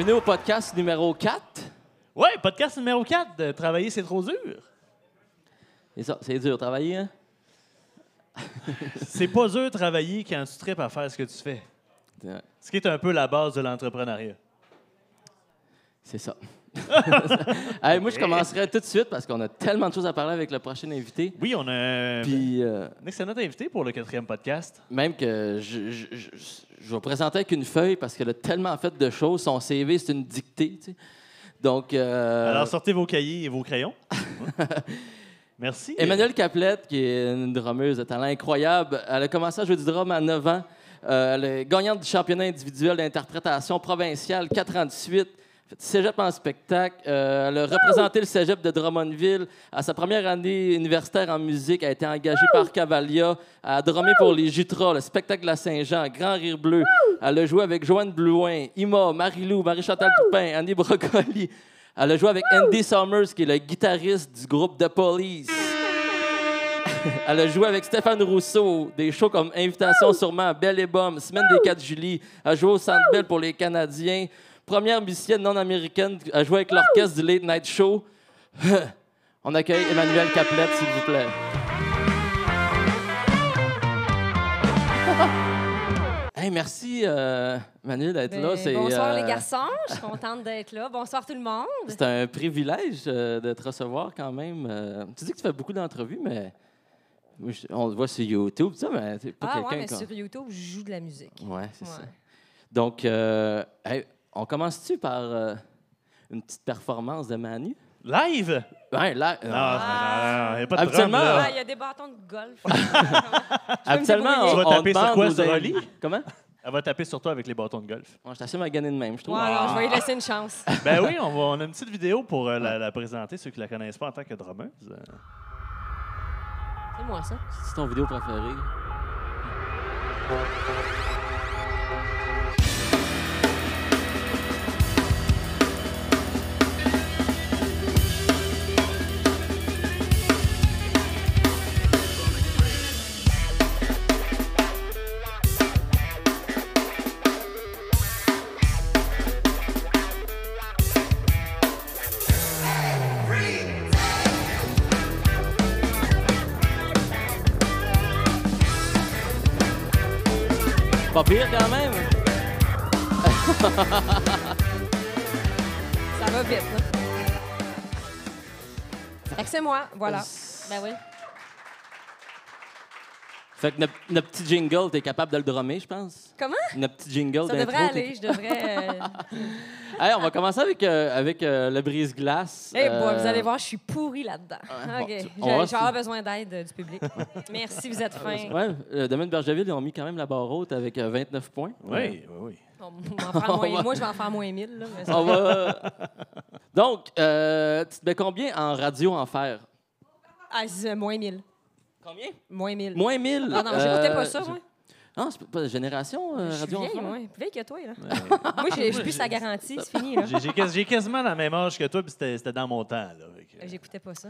Bienvenue au podcast numéro 4. Ouais, podcast numéro 4 de Travailler, c'est trop dur. C'est ça, c'est dur travailler, hein? C'est pas dur de travailler quand tu tripes à faire ce que tu fais. Ce qui est un peu la base de l'entrepreneuriat. C'est ça. Hey, moi, je commencerai tout de suite parce qu'on a tellement de choses à parler avec le prochain invité. Oui, on a un Puis, euh, un excellent invité pour le quatrième podcast. même que je, je, je, je vais présenter avec une feuille parce qu'elle a tellement fait de choses. Son CV, c'est une dictée, tu sais. Donc, euh, Alors, sortez vos cahiers et vos crayons. Merci. Emmanuel Caplette, qui est une drummeuse de talent incroyable, elle a commencé à jouer du drum à 9 ans. Euh, elle est gagnante du championnat individuel d'interprétation provinciale 4 ans de suite. Cégep en spectacle. Euh, elle a représenté le cégep de Drummondville. À sa première année universitaire en musique, elle a été engagée par Cavalia. Elle a drummé pour les Jutras, le spectacle de la Saint-Jean, Grand Rire Bleu. Elle a joué avec Joanne Blouin, Ima, Marie-Lou, Marie-Chantal Toupin, Annie Brocoli. Elle a joué avec Andy Summers, qui est le guitariste du groupe The Police. Elle a joué avec Stéphane Rousseau, des shows comme Invitation sûrement, Belle et Bombe, Semaine des 4 juillet. Elle a joué au Centre Bell pour les Canadiens. Première musicienne non américaine à jouer avec l'orchestre du Late Night Show. On accueille Emmanuel Caplette, s'il vous plaît. Hey, merci, euh, Manu, d'être Ben, là. C'est, bonsoir euh, les garçons, je suis contente d'être là. Bonsoir tout le monde. C'est un privilège euh, de te recevoir quand même. Euh, tu dis que tu fais beaucoup d'entrevues, mais on te voit sur YouTube, ça, mais pas Ah ouais, quelqu'un mais comme- sur YouTube, je joue de la musique. Ouais, c'est Ouais. ça. Donc, euh, hey, on commence-tu par euh, une petite performance de Manu? Live? Ouais, là, Non, Ah. il n'y a pas de Habituellement, drum, là. Ah, il y a des bâtons de golf. débrouiller. on, Tu vas on taper sur demande quoi, aux sur Oli? Comment? Elle va taper sur toi avec les bâtons de golf. Moi, je t'assume à gagner de même, je trouve. Non, je vais lui laisser une chance. Ben oui, on, va, on a une petite vidéo pour euh, la, la présenter, ceux qui la connaissent pas en tant que drummeuse. Euh, C'est moi ça. C'est ton vidéo préférée? Quand même. Ça va vite, là. Fait que c'est moi, voilà. Ben oui. Fait que notre, notre petit jingle, t'es capable de le drummer, je pense? Comment? Notre petit jingle Ça devrait aller, je devrais... euh, Hey, on va commencer avec, euh, avec euh, le brise-glace. Eh boy, vous allez voir, je suis pourrie là-dedans. bon, OK. tu- Je on je va- vais avoir besoin d'aide euh, du public. Merci, vous êtes fins. Ouais, le domaine de Bergeville, ils ont mis quand même la barre haute avec euh, 29 points. Oui, oui, oui. On va en faire moins- Moi, je vais en faire moins 1000. Là, mais ça- On va... Donc, euh, tu te mets combien en radio enfer? Ah, c'est moins 1000. Combien? Moins 1000. Moins 1000. Ah non, j'écoutais Euh, pas ça, moi. Ah, c'est pas génération euh, Je suis radio vieille, moi. Plus vieille que toi, là. moi, j'ai plus sa garantie, c'est fini, là. J'ai- J'ai quas- j'ai quasiment la même âge que toi, puis c'était c'était dans mon temps. Que- J'écoutais pas ça.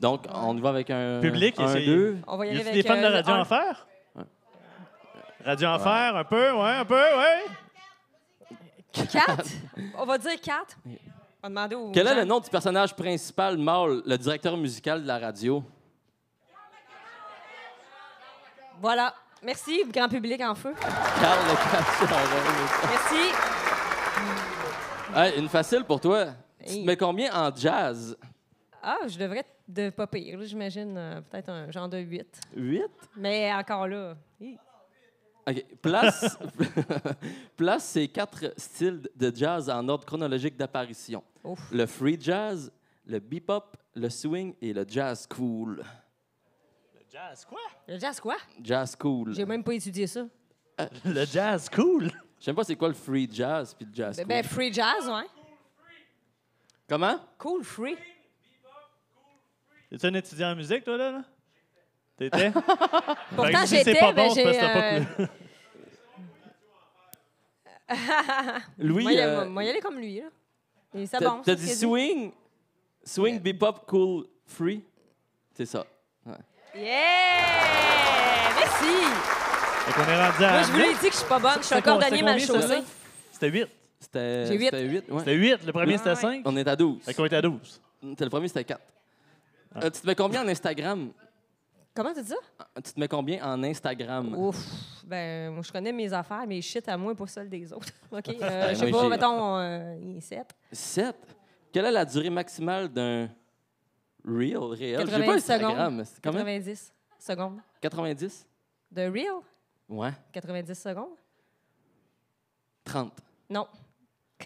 Donc, on y va avec un. Public, un, deux. On va y aller a avec... des fans de euh, Radio un. Enfer? Radio Enfer, un peu, ouais, un peu, ouais. Quatre? On va dire quatre? On va demander aux Quel est le nom du personnage principal, mâle, le directeur musical de la radio? Voilà. Merci, grand public en feu. Carl Le Merci. Hey, une facile pour toi. Tu te Hey. mets combien en jazz? Ah, je devrais être de pas pire, j'imagine. euh, Peut-être un genre de 8. 8? Mais encore là. hi. OK. Place, place ces quatre styles de jazz en ordre chronologique d'apparition. Le free jazz, le bebop, le swing et le jazz cool. Le jazz, quoi? Le jazz, quoi? Jazz cool. J'ai même pas étudié ça. Le jazz, cool. Je sais pas c'est quoi le free jazz puis le jazz Ben, cool. ben, free jazz, ouais. Comment? Cool, free. Es-tu un étudiant en musique, toi, là? là? T'étais? Pourtant, si c'est j'étais, pas ben, bon, c'est j'ai... parce que t'as pas euh, Louis, moi, y- euh, moi, y aller comme lui, là. Et c'est t'as bon. t'as dit a swing, swing, bebop, cool, free? C'est ça. Yeah! Merci! Fait qu'on est rendu à. Moi, je vous l'ai dit que je suis pas bonne. Je suis cordonnier c'était mal combien, ça, chaussé. là? C'était 8. C'était J'ai huit. c'était 8. Ouais. C'était 8, le premier c'était ouais. 5. On est à 12. Fait qu'on était à 12. C'était le premier, c'était 4. Ah. tu te mets combien en Instagram? Comment tu dis ça? Tu te mets combien en Instagram? Ouf. Ben, moi, je connais mes affaires, mes shit à moi, pas celles des autres. OK? Euh, Ben, je sais pas, mettons, euh, 7. 7. Quelle est la durée maximale d'un reel réel? J'ai pas 90 Instagram. C'est Combien? 90 secondes. 90? De real? Ouais. 90 secondes? 30. Non.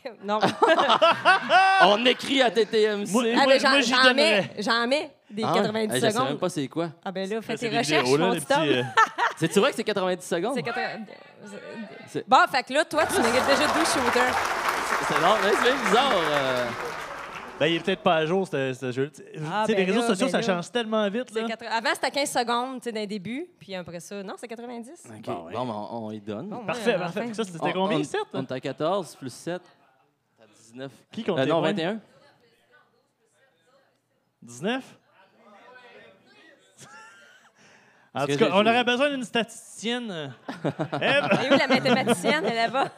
non. On écrit à TTMC. Moi- Ah, j'en, moi, j'y j'en mets, j'en mets des Ah, 90 hey, Je sais secondes. même pas c'est quoi. Ah, ben là, fais C'est tes recherches, vidéos, là, mon petit euh, C'est-tu vrai que c'est 90 secondes? C'est 80... C'est- Bon, fait que là, toi, tu mérites déjà deux shooters. C'est long, mais c'est bien bizarre. euh. Ben, il est peut-être pas à jour, ce ce jeu. Tu sais, les réseaux là, sociaux, ben ça là. change tellement vite. Là. 80 Avant, c'était 15 secondes, tu sais, d'un début. Puis après ça, non, c'est 90. OK. Bon, ouais. Bon, ben, on, on y donne. Bon, Parfait, ouais, parfait. enfin. Ça, c'était On- combien? on- 7? On est à 14 plus 7. T'as 19. Qui compte Euh, non, points? 21. 19? En tout cas, on aurait besoin d'une statisticienne. Ève? Et où la mathématicienne, elle est là-bas?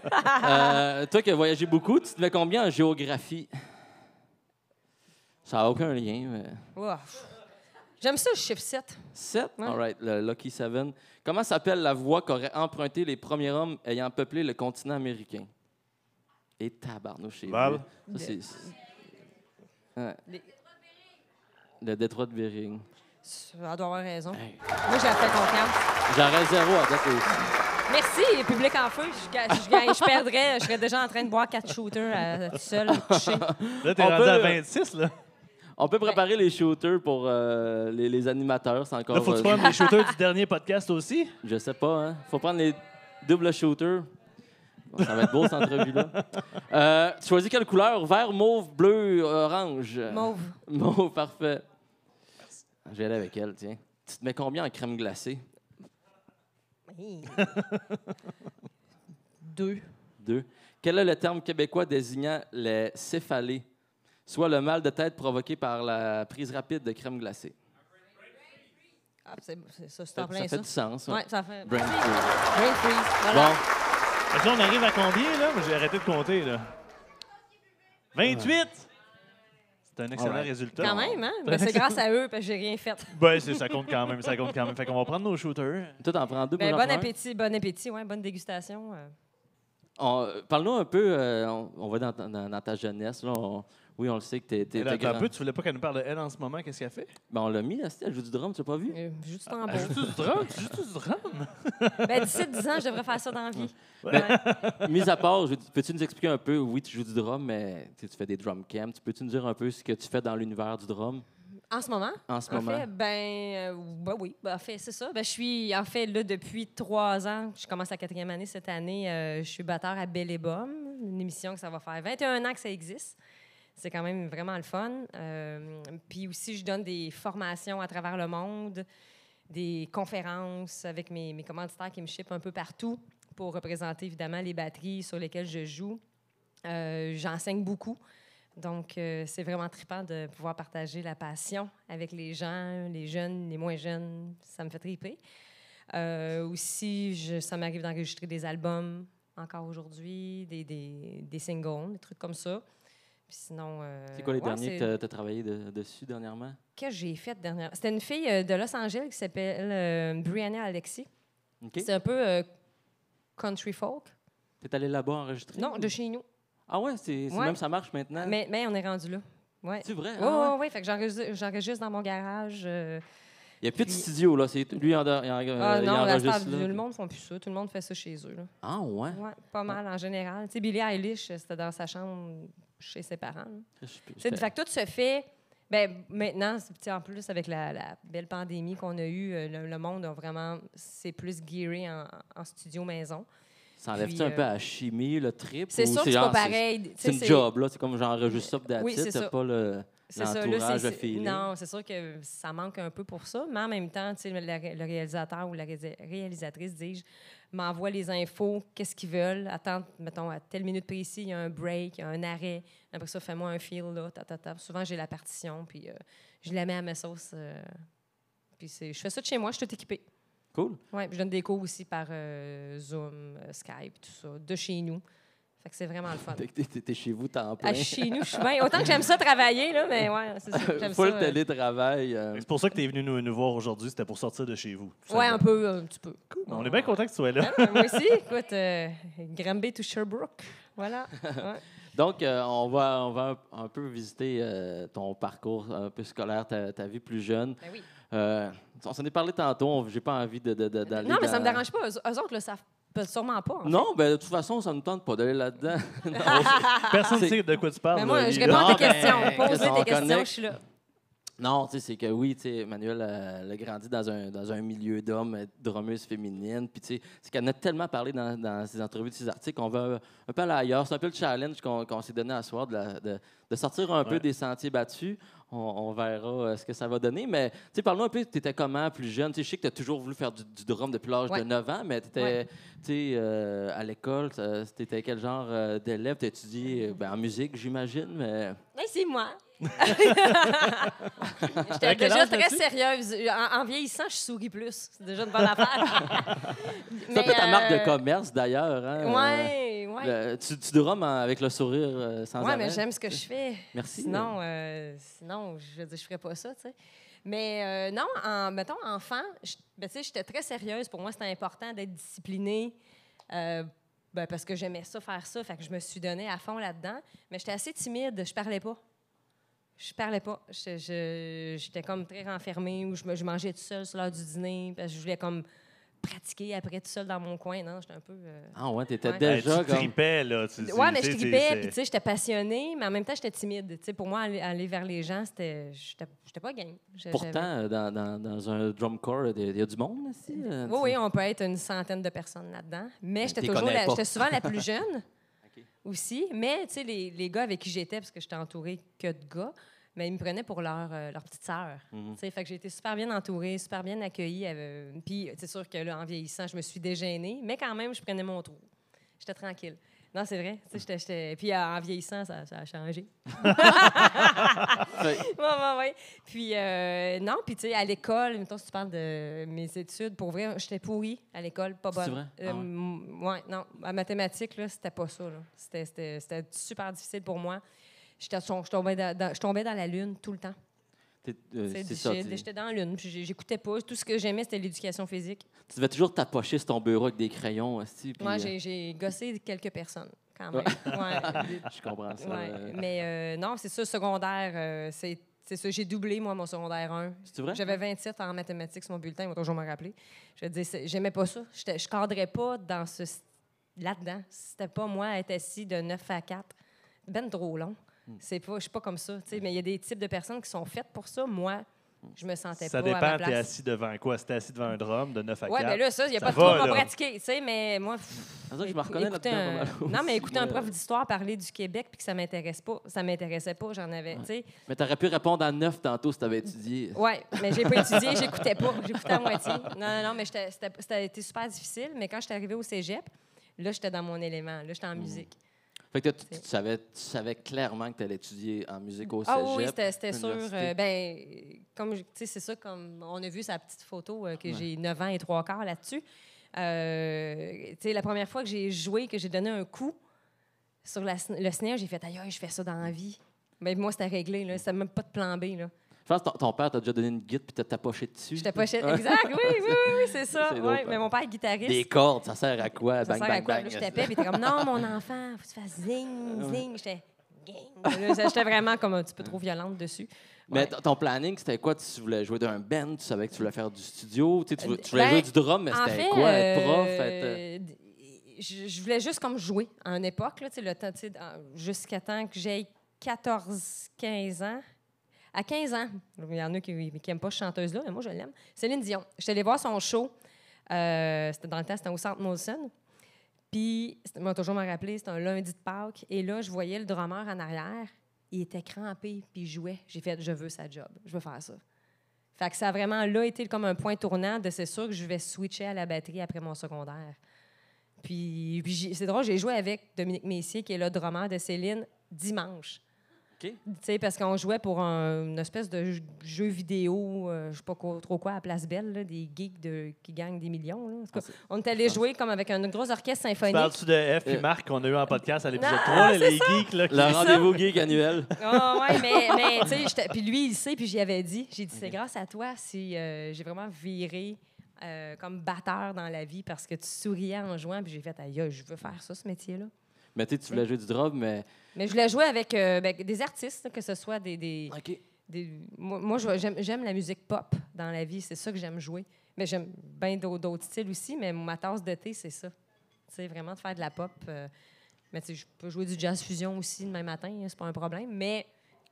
Euh, toi qui as voyagé beaucoup, tu te mets combien en géographie? Ça n'a aucun lien. mais- Ouf. J'aime ça, le chiffre 7. 7? Ouais. All right, le Lucky 7. Comment s'appelle la voie qu'auraient emprunté les premiers hommes ayant peuplé le continent américain? Et tabarnouche, c'est Val? Ça, c'est- Ouais. Les- Le détroit de Bering. Elle doit avoir raison. Hey. Moi, j'ai fait confiance. J'aurais zéro à aussi. Merci, public en feu. Je, je, gagne- je perdrais, je serais déjà en train de boire quatre shooters tout seul, couché. Là, t'es On rendu peut- à 26, là. On peut préparer les shooters pour euh, les, les animateurs. C'est encore. Là, faut-tu euh, prendre les shooters du dernier podcast aussi? Je sais pas, hein. Faut prendre les doubles shooters. Bon, ça va être beau, cette entrevue-là. Euh, tu choisis quelle couleur? Vert, mauve, bleu, orange? Mauve. Mauve, parfait. Je vais aller avec elle, tiens. Tu te mets combien en crème glacée? Deux. Deux. Quel est le terme québécois désignant les céphalées, soit le mal de tête provoqué par la prise rapide de crème glacée? Ah, c'est c'est ça, c'est Ça, en plein ça ça. fait du sens. ouais. Ouais, ça fait. Brain freeze. Brain freeze. Voilà. Bon, Fait que là, on arrive à combien, là? Moi, j'ai arrêté de compter, là. 28! C'est un excellent Alright. résultat. Quand même, hein? Ben, c'est grâce à eux parce que j'ai rien fait. Ben, c'est- ça compte quand même, ça compte quand même. Fait qu'on va prendre nos shooters. toi, t'en prends deux Ben, moi, j'en bon prends un. appétit, bon appétit, ouais, bonne dégustation. euh. On- euh, Parle-nous un peu, euh, on, on va dans, ta- dans- dans ta jeunesse. Là, on- oui, on le sait que t'es t'es- Elle, t'es attends un grand. peu, tu voulais pas qu'elle nous parle de elle en ce moment? Qu'est-ce qu'elle fait? Ben, on l'a mis, là, elle joue du drum, tu l'as pas vu? Euh, juste en Elle beau. joue-tu du drum? Tu joues-tu du drum? Ben, d'ici 10 ans, je devrais faire ça dans la vie. Ben, Ouais. Mis à part, je- peux-tu nous expliquer un peu, oui, tu joues du drum, mais tu sais, tu fais des drum camps. Tu Peux-tu nous dire un peu ce que tu fais dans l'univers du drum En ce moment? en ce En moment? fait, ben, euh, ben oui, ben, en fait, c'est ça. Ben, je suis, en fait, là, depuis trois ans, je commence la quatrième année cette année, euh, je suis batteur à Belle et Bomme, une émission que ça va faire 21 ans que ça existe. C'est quand même vraiment le fun. Euh, puis aussi, je donne des formations à travers le monde, des conférences avec mes, mes commanditaires qui me shippent un peu partout pour représenter évidemment les batteries sur lesquelles je joue. Euh, J'enseigne beaucoup. Donc, euh, c'est vraiment trippant de pouvoir partager la passion avec les gens, les jeunes, les moins jeunes. Ça me fait triper. Euh, aussi, ça m'arrive d'enregistrer des albums encore aujourd'hui, des singles, des trucs comme ça. Puis sinon. euh, C'est quoi les ouais, derniers que tu as travaillé de- dessus dernièrement? Qu'est-ce que j'ai fait dernièrement? C'était une fille euh, de Los Angeles qui s'appelle euh, Brianna Alexis. C'est un peu country folk. T'es allé là-bas enregistrer? Non, de chez nous. Ah ouais, c'est Ouais. même ça marche maintenant? Mais, mais on est rendu là. Ouais. C'est vrai? Oui, Ah oui, oui. Fait que j'enregistre dans mon garage. Il n'y a plus de studio, là. C'est lui, il, en- ah non, la star- là. le monde font plus ça. Tout le monde fait ça chez eux. Là. Ah ouais? Ouais, pas mal en général. Tu sais, Billie Eilish, c'était dans sa chambre chez ses parents. sais, fait que tout se fait. Ben, maintenant, c'est- en plus, avec la, la belle pandémie qu'on a eue, euh, le, le monde a vraiment. C'est plus gearé en, en studio maison. Ça enlève-tu un peu euh, la chimie, le trip? C'est sûr que c'est pas pareil. C'est une job, là. C'est comme j'enregistre ça, puis Oui, c'est pas le... C'est ça, là, c'est- c'est-. Non, c'est sûr que ça manque un peu pour ça, mais en même temps, le, le réalisateur ou la ré- réalisatrice, dis-je, m'envoie les infos, qu'est-ce qu'ils veulent. Attends, mettons, à telle minute précis, il y a un break, il y a un arrêt. Après ça, fais-moi un feel, là, ta, ta, ta. Souvent, j'ai la partition, puis euh, je la mets à ma sauce. euh, puis c'est- je fais ça de chez moi, je suis tout équipée. Cool. Puis je donne des cours aussi par euh, Zoom, euh, Skype, tout ça, de chez nous. Fait que c'est vraiment le fun. T'es- T'es t'es chez vous, plein. À chez nous, je suis bien. Autant que j'aime ça travailler, là, mais ouais, c'est ça. J'aime ça. Full euh, télétravail. euh, C'est pour ça que tu es venu nous, nous voir aujourd'hui, c'était pour sortir de chez vous. Ouais, un peu, un petit peu. On est bien content que tu sois là. Ouais, moi aussi, écoute, euh, Granby to Sherbrooke. Voilà. Ouais. Donc, euh, on va, on va un, un peu visiter euh, ton parcours un peu scolaire, ta, ta vie plus jeune. Ben oui. Euh, on s'en est parlé tantôt, j'ai pas envie de- de- de- d'aller. Non, mais ça me dans- dérange pas. Eux, eux autres le savent sûrement pas. en fait. Non, ben, de toute façon, ça ne tente pas d'aller là-dedans. Personne ne sait de quoi tu parles. Mais moi, là, je réponds à tes ben, questions. Pose-moi on tes questions, je suis là. Non, tu sais, c'est que oui, tu sais, Emmanuel euh, elle a grandi dans un, dans un milieu d'hommes, euh, drummeuse féminine. Puis, tu sais, c'est qu'elle en a tellement parlé dans, dans ses entrevues, de ses articles, qu'on va un peu aller ailleurs. C'est un peu le challenge qu'on s'est donné à soir, de, la- de- de sortir un peu des sentiers battus. On, on verra euh, ce que ça va donner. Mais, tu sais, parle-nous un peu, tu étais comment plus jeune? Tu sais, je sais que tu as toujours voulu faire du, du drum depuis l'âge Ouais. de 9 ans, mais tu étais, Ouais. tu sais, euh, à l'école, tu étais quel genre euh, d'élève? Tu étudié en musique, j'imagine, mais. Mais c'est moi. J'étais déjà très sérieuse. En, en vieillissant, je souris plus. C'est déjà une bonne affaire. C'est un peu ta marque de euh, commerce, d'ailleurs. Hein? Euh, Ouais, ouais. Le- tu, tu en- avec le sourire euh, sans Ouais, arrêt. mais j'aime ce que je fais. Merci. Sinon, euh, sinon je je ferais pas ça, tu sais. Mais euh, non, en, mettons, enfant, je- ben, tu sais, j'étais très sérieuse. Pour moi, c'était important d'être disciplinée. euh, ben, parce que j'aimais ça, faire ça. Fait que je me suis donnée à fond là-dedans. Mais j'étais assez timide. Je parlais pas. Je parlais pas. Je- je- J'étais comme très renfermée ou je, mangeais tout seul sur l'heure du dîner parce que je voulais comme pratiquer après tout seul dans mon coin. Non, j'étais un peu... euh, Ah ouais, t'étais Ouais. Déjà tu comme... tripais, là. Tu, tu- Ouais, mais je tripais, puis tu sais, j'étais passionnée, mais en même temps, j'étais timide. Tu sais, pour moi, aller, aller vers les gens, c'était. J'étais j'étais pas game. Je- Pourtant, euh, dans, dans, dans un drum corps, il y a du monde ici. euh, Oui, oui, on peut être une centaine de personnes là-dedans. Mais j'étais toujours j'étais souvent la plus jeune. aussi. Mais, tu sais, les, les gars avec qui j'étais, parce que j'étais entourée que de gars, mais ils me prenaient pour leur, euh, leur petite sœur. Sais, Fait que j'ai été super bien entourée, super bien accueillie. euh, Puis, c'est sûr que là, en vieillissant, je me suis déjeunée, mais quand même, je prenais mon trou. J'étais tranquille. Non, c'est vrai. Tu sais, j'étais- j'étais- Puis, euh, en vieillissant, ça, ça a changé. Ouais, ouais, ouais. Puis, euh, non, puis, tu sais, à l'école, mettons, si tu parles de mes études, pour vrai, j'étais pourrie à l'école, pas C'est bonne. vrai? Euh, Ah ouais? m- ouais, non. En mathématiques, là, c'était pas ça, là. C'était- C'était c'était super difficile pour moi. J'étais- Je tombais dans, dans- je tombais dans la lune tout le temps. Euh, C'est ça. J'étais dans lune, puis j'écoutais pas. Tout ce que j'aimais, c'était l'éducation physique. Tu devais toujours t'approcher sur ton bureau avec des crayons. aussi, puis, Moi, euh, j'ai- gossé quelques personnes, quand même. Ouais. Je comprends ça. Ouais. euh. Mais euh, non, c'est ça, secondaire, euh, c'est c'est ça. J'ai doublé, moi, mon secondaire 1. C'est vrai? J'avais 27 en mathématiques sur mon bulletin, il va toujours me rappeler. Je c'est- j'aimais pas ça. J'étais- Je cadrais pas dans ce là-dedans. C'était pas moi être assis de 9 à 4. Ben trop long. Hmm. C'est pas, je suis pas comme ça. tu sais, Mais il y a des types de personnes qui sont faites pour ça. Moi, je me sentais Ça pas à ma dépend, t'es assis devant quoi? Si t'es assis devant un drum de 9 à 4. Ouais, mais là, ça, il n'y a Ça pas de trouble à pratiquer. Tu sais, mais moi. pff, ça que je me reconnais un- Non, mais écouter un prof d'histoire parler du Québec puis que ça m'intéresse pas, ça m'intéressait pas, j'en avais, tu sais. Mais t'aurais pu répondre à neuf tantôt si t'avais étudié. Ouais, mais j'ai pas étudié, j'écoutais pas, j'écoutais à moitié. Non, non, non, mais c'était super difficile, mais quand j'étais arrivée au cégep, là, j'étais dans mon élément, là, j'étais en musique. Fait que tu, savais, tu savais clairement que tu allais étudier en musique au Ah cégep. oui, c'était sûr. euh, ben, comme je- tu sais, c'est ça, comme on a vu sa petite photo, euh, que j'ai 9 ans et 3 quarts là-dessus. Euh, tu sais, la première fois que j'ai joué, que j'ai donné un coup sur la le snare, j'ai fait aïe, aïe, je fais ça dans la vie. Mais moi, c'était réglé, là. C'était même pas de plan B, là. Je pense que ton, père t'a déjà donné une guide puis t'as tapoché dessus. Pas chez... Exact, oui, oui, oui, oui, c'est ça. Ouais, mais mon père est guitariste. Des cordes, ça sert à quoi? Ça bang, sert bang, à quoi? bang. Là, je tapais, puis était comme, non, mon enfant, faut que tu fasses zing, zing. J'étais, J'étais vraiment comme un petit peu trop violente dessus. Mais Ouais. ton planning, c'était quoi? Tu voulais jouer d'un band, tu savais que tu voulais faire du studio, tu, sais, tu voulais, tu voulais Ben, jouer du drum, mais En c'était fait, quoi? Être prof? euh, Être, euh, d- je, je voulais juste comme jouer à une époque, là, tu sais, le temps, jusqu'à temps que j'aie 14, 15 ans. À 15 ans, il y en a qui n'aiment pas cette chanteuse-là, mais moi, je l'aime. Céline Dion. Je suis allée voir son show. euh, c'était dans le temps, c'était au Centre Molson. Puis, moi, toujours me rappeler, c'était un lundi de Pâques. Et là, je voyais le drummer en arrière. Il était crampé, puis il jouait. J'ai fait, je veux sa job. Je veux faire ça. Fait que ça a vraiment là été comme un point tournant de c'est sûr que je vais switcher à la batterie après mon secondaire. Puis, puis c'est drôle, j'ai joué avec Dominique Messier, qui est le drummer de Céline, dimanche. OK. Tu sais, parce qu'on jouait pour un- une espèce de jeu vidéo, euh, je sais pas quoi- trop quoi, à Place Belle, là, des geeks de, qui gagnent des millions. là. Cas, Ah, on est allé jouer comme avec un gros orchestre Tu symphonique. Parles-tu de F et Euh. Marc qu'on a eu en podcast à l'épisode Non, 3, là, les geeks? Là, Le rendez-vous geek annuel. Ah ouais, mais, mais tu sais, puis lui, il sait, puis j'y avais dit. J'ai dit, c'est grâce à toi si euh, j'ai vraiment viré euh, comme batteur dans la vie parce que tu souriais en jouant, puis j'ai fait, aïe, je veux faire ça, ce métier-là. Mais tu tu voulais jouer du drum, mais. Mais je voulais jouer avec euh, ben, des artistes, que ce soit des. des, moi, moi, je- j'aime j'aime la musique pop dans la vie, c'est ça que j'aime jouer. Mais j'aime bien d'au- d'autres styles aussi, mais ma tasse de thé, c'est ça. C'est vraiment de faire de la pop. euh, mais tu sais, je peux jouer du jazz fusion aussi demain matin, hein, c'est pas un problème. Mais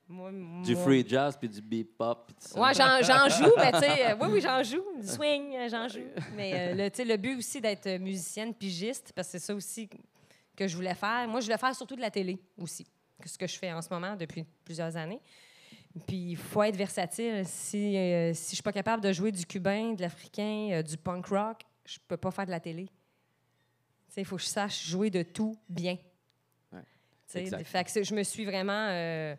moi. Du free jazz puis du bebop. Ouais, j'en, j'en joue, mais tu sais, euh, oui, oui, j'en joue. Du swing, euh, j'en joue. Mais euh, le, tu sais, le but aussi d'être musicienne, pigiste, parce que c'est ça aussi que je voulais faire. Moi, je voulais faire surtout de la télé aussi, que ce que je fais en ce moment depuis plusieurs années. Puis il faut être versatile. Si, euh, si je suis pas capable de jouer du cubain, de l'africain, euh, du punk rock, je peux pas faire de la télé. Tu sais, Il faut que je sache jouer de tout bien. Ouais, fait que je me suis vraiment... euh,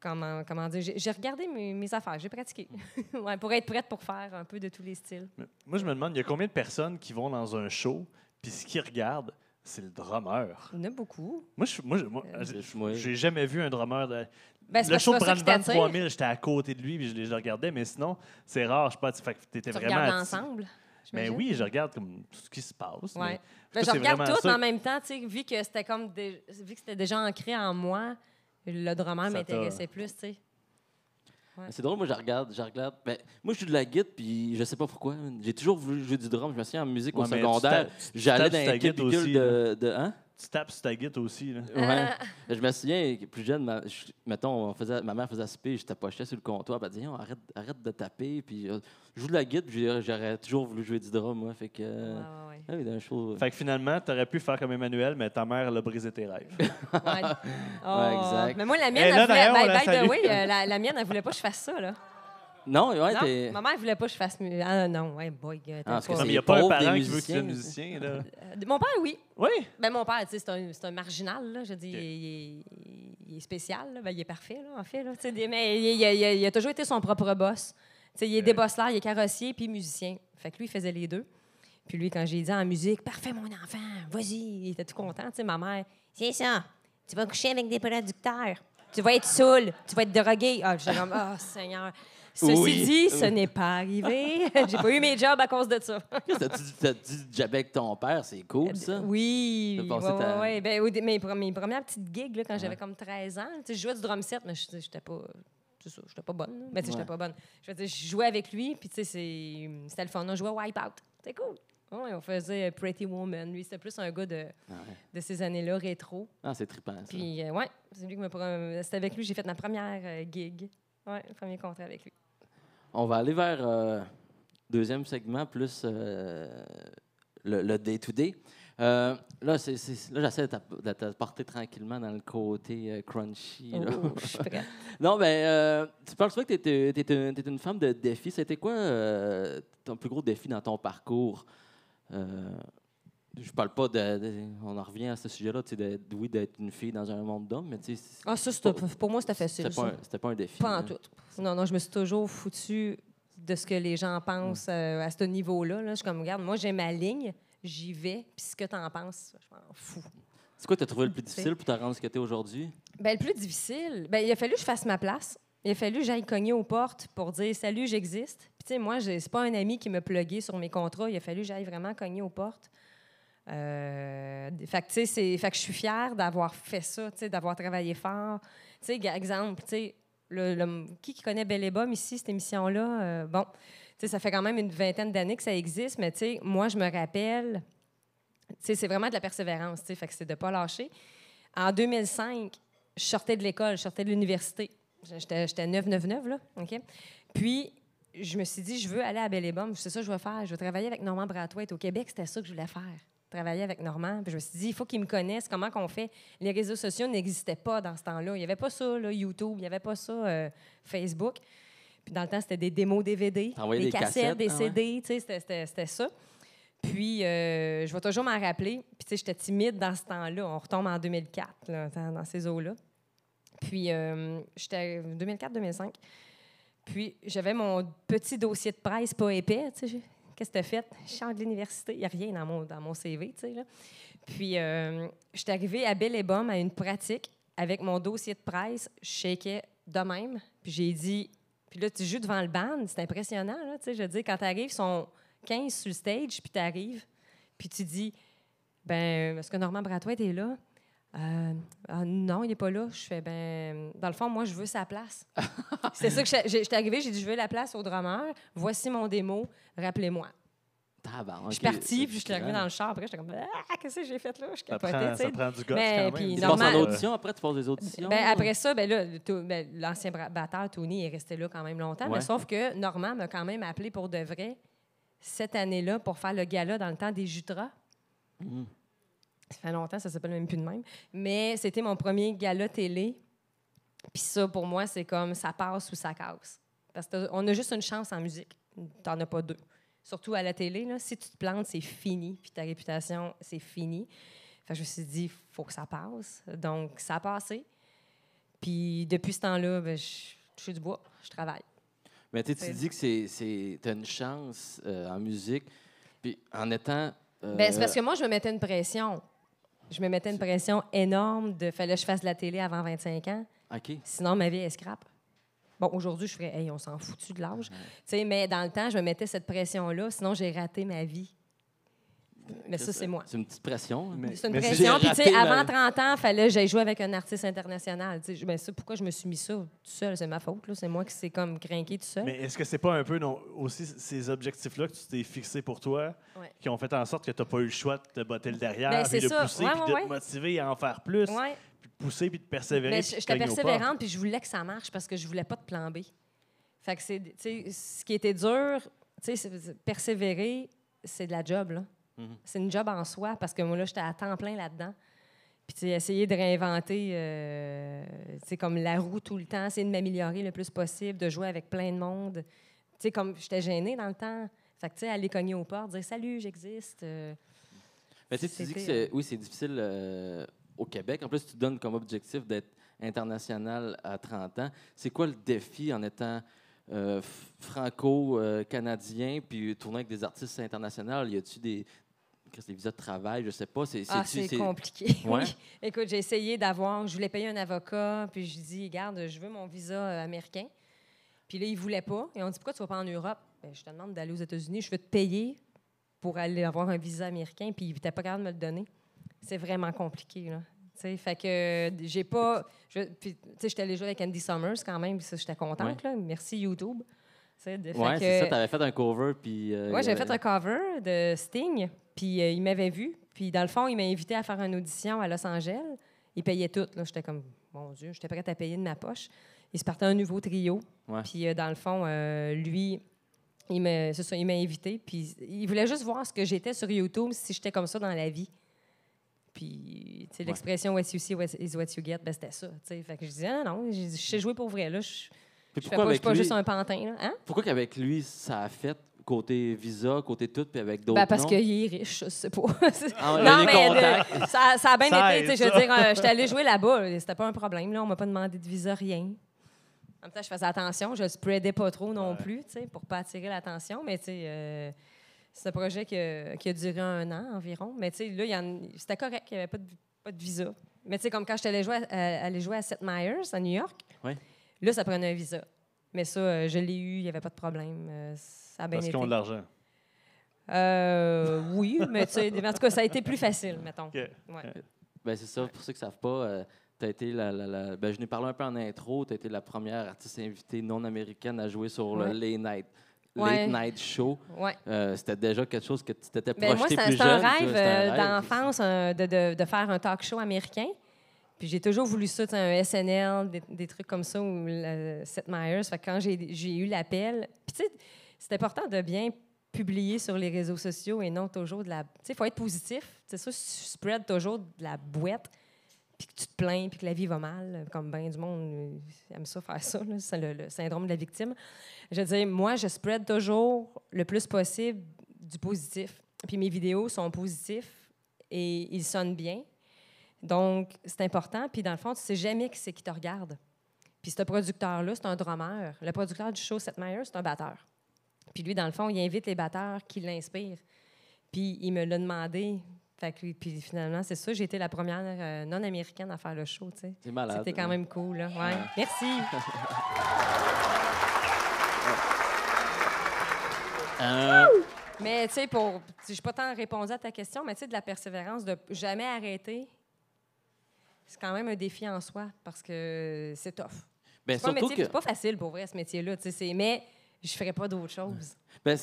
comment, comment dire? J'ai, j'ai regardé mes, mes affaires, j'ai pratiqué. ouais, pour être prête pour faire un peu de tous les styles. Moi, je me demande, il y a combien de personnes qui vont dans un show, puis ce qu'ils regardent, c'est le drummer. Il y en a beaucoup. Moi, je, moi, je- moi, Euh, j'ai- jamais vu un drummer. De... Ben, c'est le show que de c'est pas ça qui Brandvan t'attire. 3000, j'étais à côté de lui, puis je, le- je le regardais, mais sinon, c'est rare. Je sais pas, tu fait que Tu vraiment. regardes atti- ensemble. Mais j'imagine? oui, je regarde comme tout ce qui se passe. Ouais. mais- Ben, je regarde vraiment tout, mais en même temps, sais, vu que c'était comme dé- vu que c'était déjà ancré en moi, le drummer m'intéressait plus, tu C'est drôle, moi, je regarde. Je regarde. Ben, moi, je suis de la guitare, puis je sais pas pourquoi. J'ai toujours voulu jouer du drum. Je me souviens en musique Ouais, au secondaire. J'allais dans un cubicule de, de. Hein? Tu tapes sur ta guitare aussi. Là. Ouais. Je me souviens, plus jeune, ma, je- mettons, on faisait, ma mère faisait souper, je tapochais sur le comptoir, elle dit arrête, arrête de taper. Puis euh, je joue de la guitare, j'aurais toujours voulu jouer du drum, moi. Fait que. Ouais, euh, ouais, ouais. ah show. Fait que finalement, tu aurais pu faire comme Emmanuel, mais ta mère elle a brisé tes rêves. Ouais. Oh, exact. Mais moi, la Et mienne, là, elle voulait, d'ailleurs, on by, la by the salue. way, euh, la, la mienne, elle voulait pas que je fasse ça, là. Non, ouais, non, ma mère voulait pas que je fasse... mu- Ah non, ouais, boy, t'as parce que pas- Non, mais il n'y a pas un pauvre, parent qui veut que tu sois musicien. Là. Euh, Mon père, oui. Oui. Ben, mon père, tu sais, c'est un, c'est un marginal, là. Je dis, il, est- il est- spécial, là. Ben, il est parfait, là, en fait, là. Tu sais, des- mais il, il a- il a, il a toujours été son propre boss. Tu sais, il est débosseleur, il est carrossier, puis musicien. Fait que lui, il faisait les deux. Puis lui, quand j'ai dit en musique, parfait, mon enfant, vas-y, il était tout content. Tu sais, ma mère, c'est ça, tu vas coucher avec des producteurs. Tu vas être saoul, tu vas être drogué. Ah, j'étais comme, oh, Seigneur. Ceci Oui. dit, ce n'est pas arrivé. j'ai pas eu mes jobs à cause de ça. T'as-tu t'as dit jabber avec ton père, c'est cool, ça? Oui, passé ta- ouais, Ben, mes, mes premières petites gigs, là, quand j'avais comme 13 ans, je jouais du drum set, mais je n'étais pas... Ça, j'étais pas bonne. Mais tu sais, j'étais Ouais. pas bonne. Je je jouais avec lui, puis tu sais, c'est- c'était le fun. On jouait Wipeout. C'était cool. Ouais, on faisait Pretty Woman. Lui, c'était plus un gars de, Ah, ouais. de ces années-là, rétro. Ah, c'est trippant, ça. Puis, euh, ouais, c'est lui qui me C'était avec lui que j'ai fait ma première euh, gig. Le premier contrat avec lui. On va aller vers euh, deuxième segment, plus euh, le day-to-day. Euh, là, c'est- c'est- là, j'essaie de t'app- de te porter tranquillement dans le côté euh, crunchy. là. Oh, je suis prête. non, mais euh, tu parles souvent que tu es, une femme de défi? C'était quoi ton plus gros défi dans ton parcours? Je parle pas de, de- On en revient à ce sujet-là, tu sais, oui, d'être une fille dans un monde d'hommes, mais tu sais, Ah, ça, c'était- pour moi, c'était facile. c'était pas, un- pas un défi. Pas en hein. tout. Non, non, je me suis toujours foutu de ce que les gens pensent euh, à ce niveau-là. là. Je suis comme, regarde, moi, j'ai ma ligne, j'y vais, puis ce que tu en penses, je m'en fous. C'est quoi que tu as trouvé le plus difficile pour te rendre ce que tu es aujourd'hui? Ben, le plus difficile, ben, il a fallu que je fasse ma place. Il a fallu que j'aille cogner aux portes pour dire Salut, j'existe. Puis, tu sais, moi, c'est pas un ami qui me pluguait sur mes contrats. Il a fallu que j'aille vraiment cogner aux portes. Euh, c'est- fait que je suis fière d'avoir fait ça, d'avoir travaillé fort. Tu sais, ga- exemple, tu sais, le, qui, qui connaît Belle et Bomme ici, cette émission-là? Euh, bon, ça fait quand même une vingtaine d'années que ça existe, mais moi, je me rappelle, c'est vraiment de la persévérance, fait que c'est de pas lâcher. En 2005, je sortais de l'école, je sortais de l'université. J'étais j'étais 999, là, OK? Puis, je me suis dit, je veux aller à Belle et Bomme, c'est ça que je veux faire. Je veux travailler avec Normand Brathwaite. Au Québec, c'était ça que je voulais faire, travailler avec Normand. Puis je me suis dit, il faut qu'il me connaisse, comment qu'on fait? Les réseaux sociaux n'existaient pas dans ce temps-là. Il n'y avait pas ça, là, YouTube, il n'y avait pas ça, euh, Facebook. Puis dans le temps, c'était des démos DVD, des, des cassettes, cassettes, des ah ouais? CD, tu sais, c'était- ça. Puis, euh, je vais toujours m'en rappeler. Puis, tu sais, j'étais timide dans ce temps-là. On retombe en 2004, là, dans, dans ces eaux-là. Puis, euh, j'étais 2004-2005. Puis, j'avais mon petit dossier de presse pas épais. tu sais. Qu'est-ce que tu as fait? Je sors de l'université. Il n'y a rien dans mon, dans mon CV. tu sais. Puis, euh, j'étais arrivée à Belle et Bomme à une pratique avec mon dossier de presse. Je shakeais de même. Puis, j'ai dit. Puis là, tu joues devant le band. C'est impressionnant. Là, tu sais, je veux dire, quand tu arrives, ils sont 15 sur le stage, puis tu arrives. Puis tu dis ben, est-ce que Normand Bratoit est là? Euh, ah, non, il n'est pas là. Je fais, ben, dans le fond, moi, je veux sa place. c'est ça que j'étais arrivée, j'ai dit, je veux la place au drummer. Voici mon démo, rappelez-moi. Tabarnak, Je suis partie, puis j'étais arrivée grand. dans le char. Après, j'étais comme, ah, qu'est-ce que j'ai fait là? Je Ça capotais, ça sais. prend du guts Mais, quand même. Tu passes en audition, après, tu passes des auditions? Ben, après ça, ben là, ben, l'ancien batteur, Tony, est resté là quand même longtemps. Ouais. Mais sauf que Normand m'a quand même appelé pour de vrai cette année-là pour faire le gala dans le temps des Jutras. Mhm. Ça fait longtemps, ça s'appelle même plus de même. Mais c'était mon premier gala télé. Puis ça, pour moi, c'est comme ça passe ou ça casse. Parce qu'on a juste une chance en musique. T'en as pas deux. Surtout à la télé, là, si tu te plantes, c'est fini. Puis ta réputation, c'est fini. Fait que je me suis dit, faut que ça passe. Donc, ça a passé. Puis depuis ce temps-là, ben, je je suis du bois, je travaille. Mais tu dis que c'est- c'est as une chance euh, en musique, puis en étant. euh, Ben, c'est parce que moi, je me mettais une pression. Je me mettais une pression énorme de fallait que je fasse de la télé avant 25 ans. OK. Sinon, ma vie est scrap. Bon, aujourd'hui, je ferais, hey, on s'en foutu de l'âge. Tu sais, Mais dans le temps, je me mettais cette pression-là, sinon j'ai raté ma vie. Mais ça, c'est moi. C'est une petite pression. hein. Mais- C'est une mais pression. Puis, tu sais, avant 30 ans, il fallait que j'aille jouer avec un artiste international. Tu sais, je- ben, ça, pourquoi je me suis mis ça tout seul? C'est ma faute. là. C'est moi qui s'est comme craqué tout seul. Mais est-ce que c'est pas un peu non, aussi ces objectifs-là que tu t'es fixés pour toi Ouais. qui ont fait en sorte que tu n'as pas eu le choix de te botter le derrière, Ben, puis de ça. pousser, Ouais, puis ouais, de ouais. te motiver à en faire plus, Ouais. puis de pousser, puis de persévérer. Mais de j'étais persévérante, puis je voulais que ça marche parce que je voulais pas de plan B. Fait que c'est, tu sais, ce qui était dur, tu sais, persévérer, c'est de la job, là. Mhm. C'est une job en soi parce que moi, là, j'étais à temps plein là-dedans. Puis, tu essayer de réinventer, euh, tu comme la roue tout le temps, essayer de m'améliorer le plus possible, de jouer avec plein de monde. Tu sais, comme j'étais gênée dans le temps. Fait que, tu sais, aller cogner aux portes, dire salut, j'existe. euh, Mais tu sais, tu dis que c'est, oui, c'est difficile euh, au Québec. En plus, tu te donnes comme objectif d'être international à 30 ans. C'est quoi le défi en étant euh, franco-canadien puis tourner avec des artistes internationaux? Y a-tu des, des visas de travail? Je sais pas. C'est, Ah, c'est compliqué. Ouais. Oui. Écoute, j'ai essayé d'avoir, je voulais payer un avocat, puis je dis, regarde, je veux mon visa euh, américain. Puis là, ils ne voulaient pas. Et on dit, pourquoi tu ne vas pas en Europe? Ben, je te demande d'aller aux États-Unis, je veux te payer pour aller avoir un visa américain, puis ils n'étaient pas capable de me le donner. C'est vraiment compliqué, là. Tu sais, fait que j'ai pas. Puis, tu sais, j'étais allée jouer avec Andy Summers quand même, puis ça, j'étais contente, là. Merci YouTube. Que- c'est ça. Tu avais fait un cover. Puis, euh, oui, j'avais fait un cover de Sting, puis euh, il m'avait vu. Puis dans le fond, il m'a invité à faire une audition à Los Angeles. Il payait tout. là. J'étais comme, mon Dieu, j'étais prête à payer de ma poche. Il se partait un nouveau trio. Ouais. Puis euh, dans le fond, euh, lui, il m'a ça, il m'a invité. Puis il voulait juste voir ce que j'étais sur YouTube, si j'étais comme ça dans la vie. Puis, tu sais, Ouais. l'expression what you see is what you get, ben, c'était ça. tu sais. Fait que je disais, ah non, je sais jouer pour vrai. Là. Je suis pas lui, juste un pantin. Là. Hein? pourquoi qu'avec lui, ça a fait côté visa, côté tout, puis avec d'autres Ben, parce qu'il est riche, je sais pas. Ah, on non, mais ça, ça a bien Ça été. tu sais, aide, Je veux dire, euh, j'étais allée jouer là-bas. là, C'était pas un problème. Là. On m'a pas demandé de visa, rien. En même temps, je faisais attention. Je ne spreadais pas trop non Ouais. plus, tu sais, pour pas attirer l'attention. Mais tu sais, euh, c'est un projet qui a, qui a duré un an environ. Mais tu sais, là, il y en- c'était correct. Il n'y avait pas de, pas de visa. Mais tu sais, comme quand j'étais allée jouer, à, aller jouer à Seth Meyers à New York, Ouais. là, ça prenait un visa. Mais ça, euh, je l'ai eu. Il n'y avait pas de problème. Euh, ça a bien Parce qu'ils ont de l'argent. Euh, oui, mais tu sais, en tout cas, ça a été plus facile, mettons. OK. Ouais. Ben, c'est ça, pour ceux qui ne savent pas, tu as été la, la- la- ben, je n'ai parlé un peu en intro, tu as été la première artiste invitée non américaine à jouer sur Ouais. le Late Night, Ouais. Late Night Show. Ouais. Euh, c'était déjà quelque chose que tu t'étais Ben, moi, projeté plus jeune. tu rêve vois, c'était un euh, rêve. d'enfance euh, de, de- de faire un talk show américain. Puis j'ai toujours voulu ça, tu un SNL, des, des trucs comme ça, ou Seth Meyers. Fait que quand j'ai j'ai eu l'appel, puis tu sais, c'est important de bien publier sur les réseaux sociaux et non toujours de la... Tu sais, il faut être positif. C'est ça, si tu spread toujours de la boîte, puis que tu te plains, puis que la vie va mal, comme bien du monde euh, aime ça faire ça, c'est le, le syndrome de la victime. Je veux dire, moi, je spread toujours le plus possible du positif. Puis mes vidéos sont positifs et ils sonnent bien. Donc, c'est important. Puis, dans le fond, tu sais jamais qui c'est qui te regarde. Puis, ce producteur-là, c'est un drummer. Le producteur du show, Seth Meyers, c'est un batteur. Puis, lui, dans le fond, il invite les batteurs qui l'inspirent. Puis, il me l'a demandé. Fait que, puis, finalement, c'est ça. J'ai été la première euh, non-américaine à faire le show. C'est malade. C'était quand même cool, là. Ouais. Merci. Euh, Mais tu sais, pour, je n'ai pas tant répondu à ta question, mais tu sais, de la persévérance, de jamais arrêter, c'est quand même un défi en soi parce que c'est tough. ben, C'est pas, un surtout métier- que c'est pas facile pour vrai, ce métier-là. Mais je ferais pas d'autre chose. ben,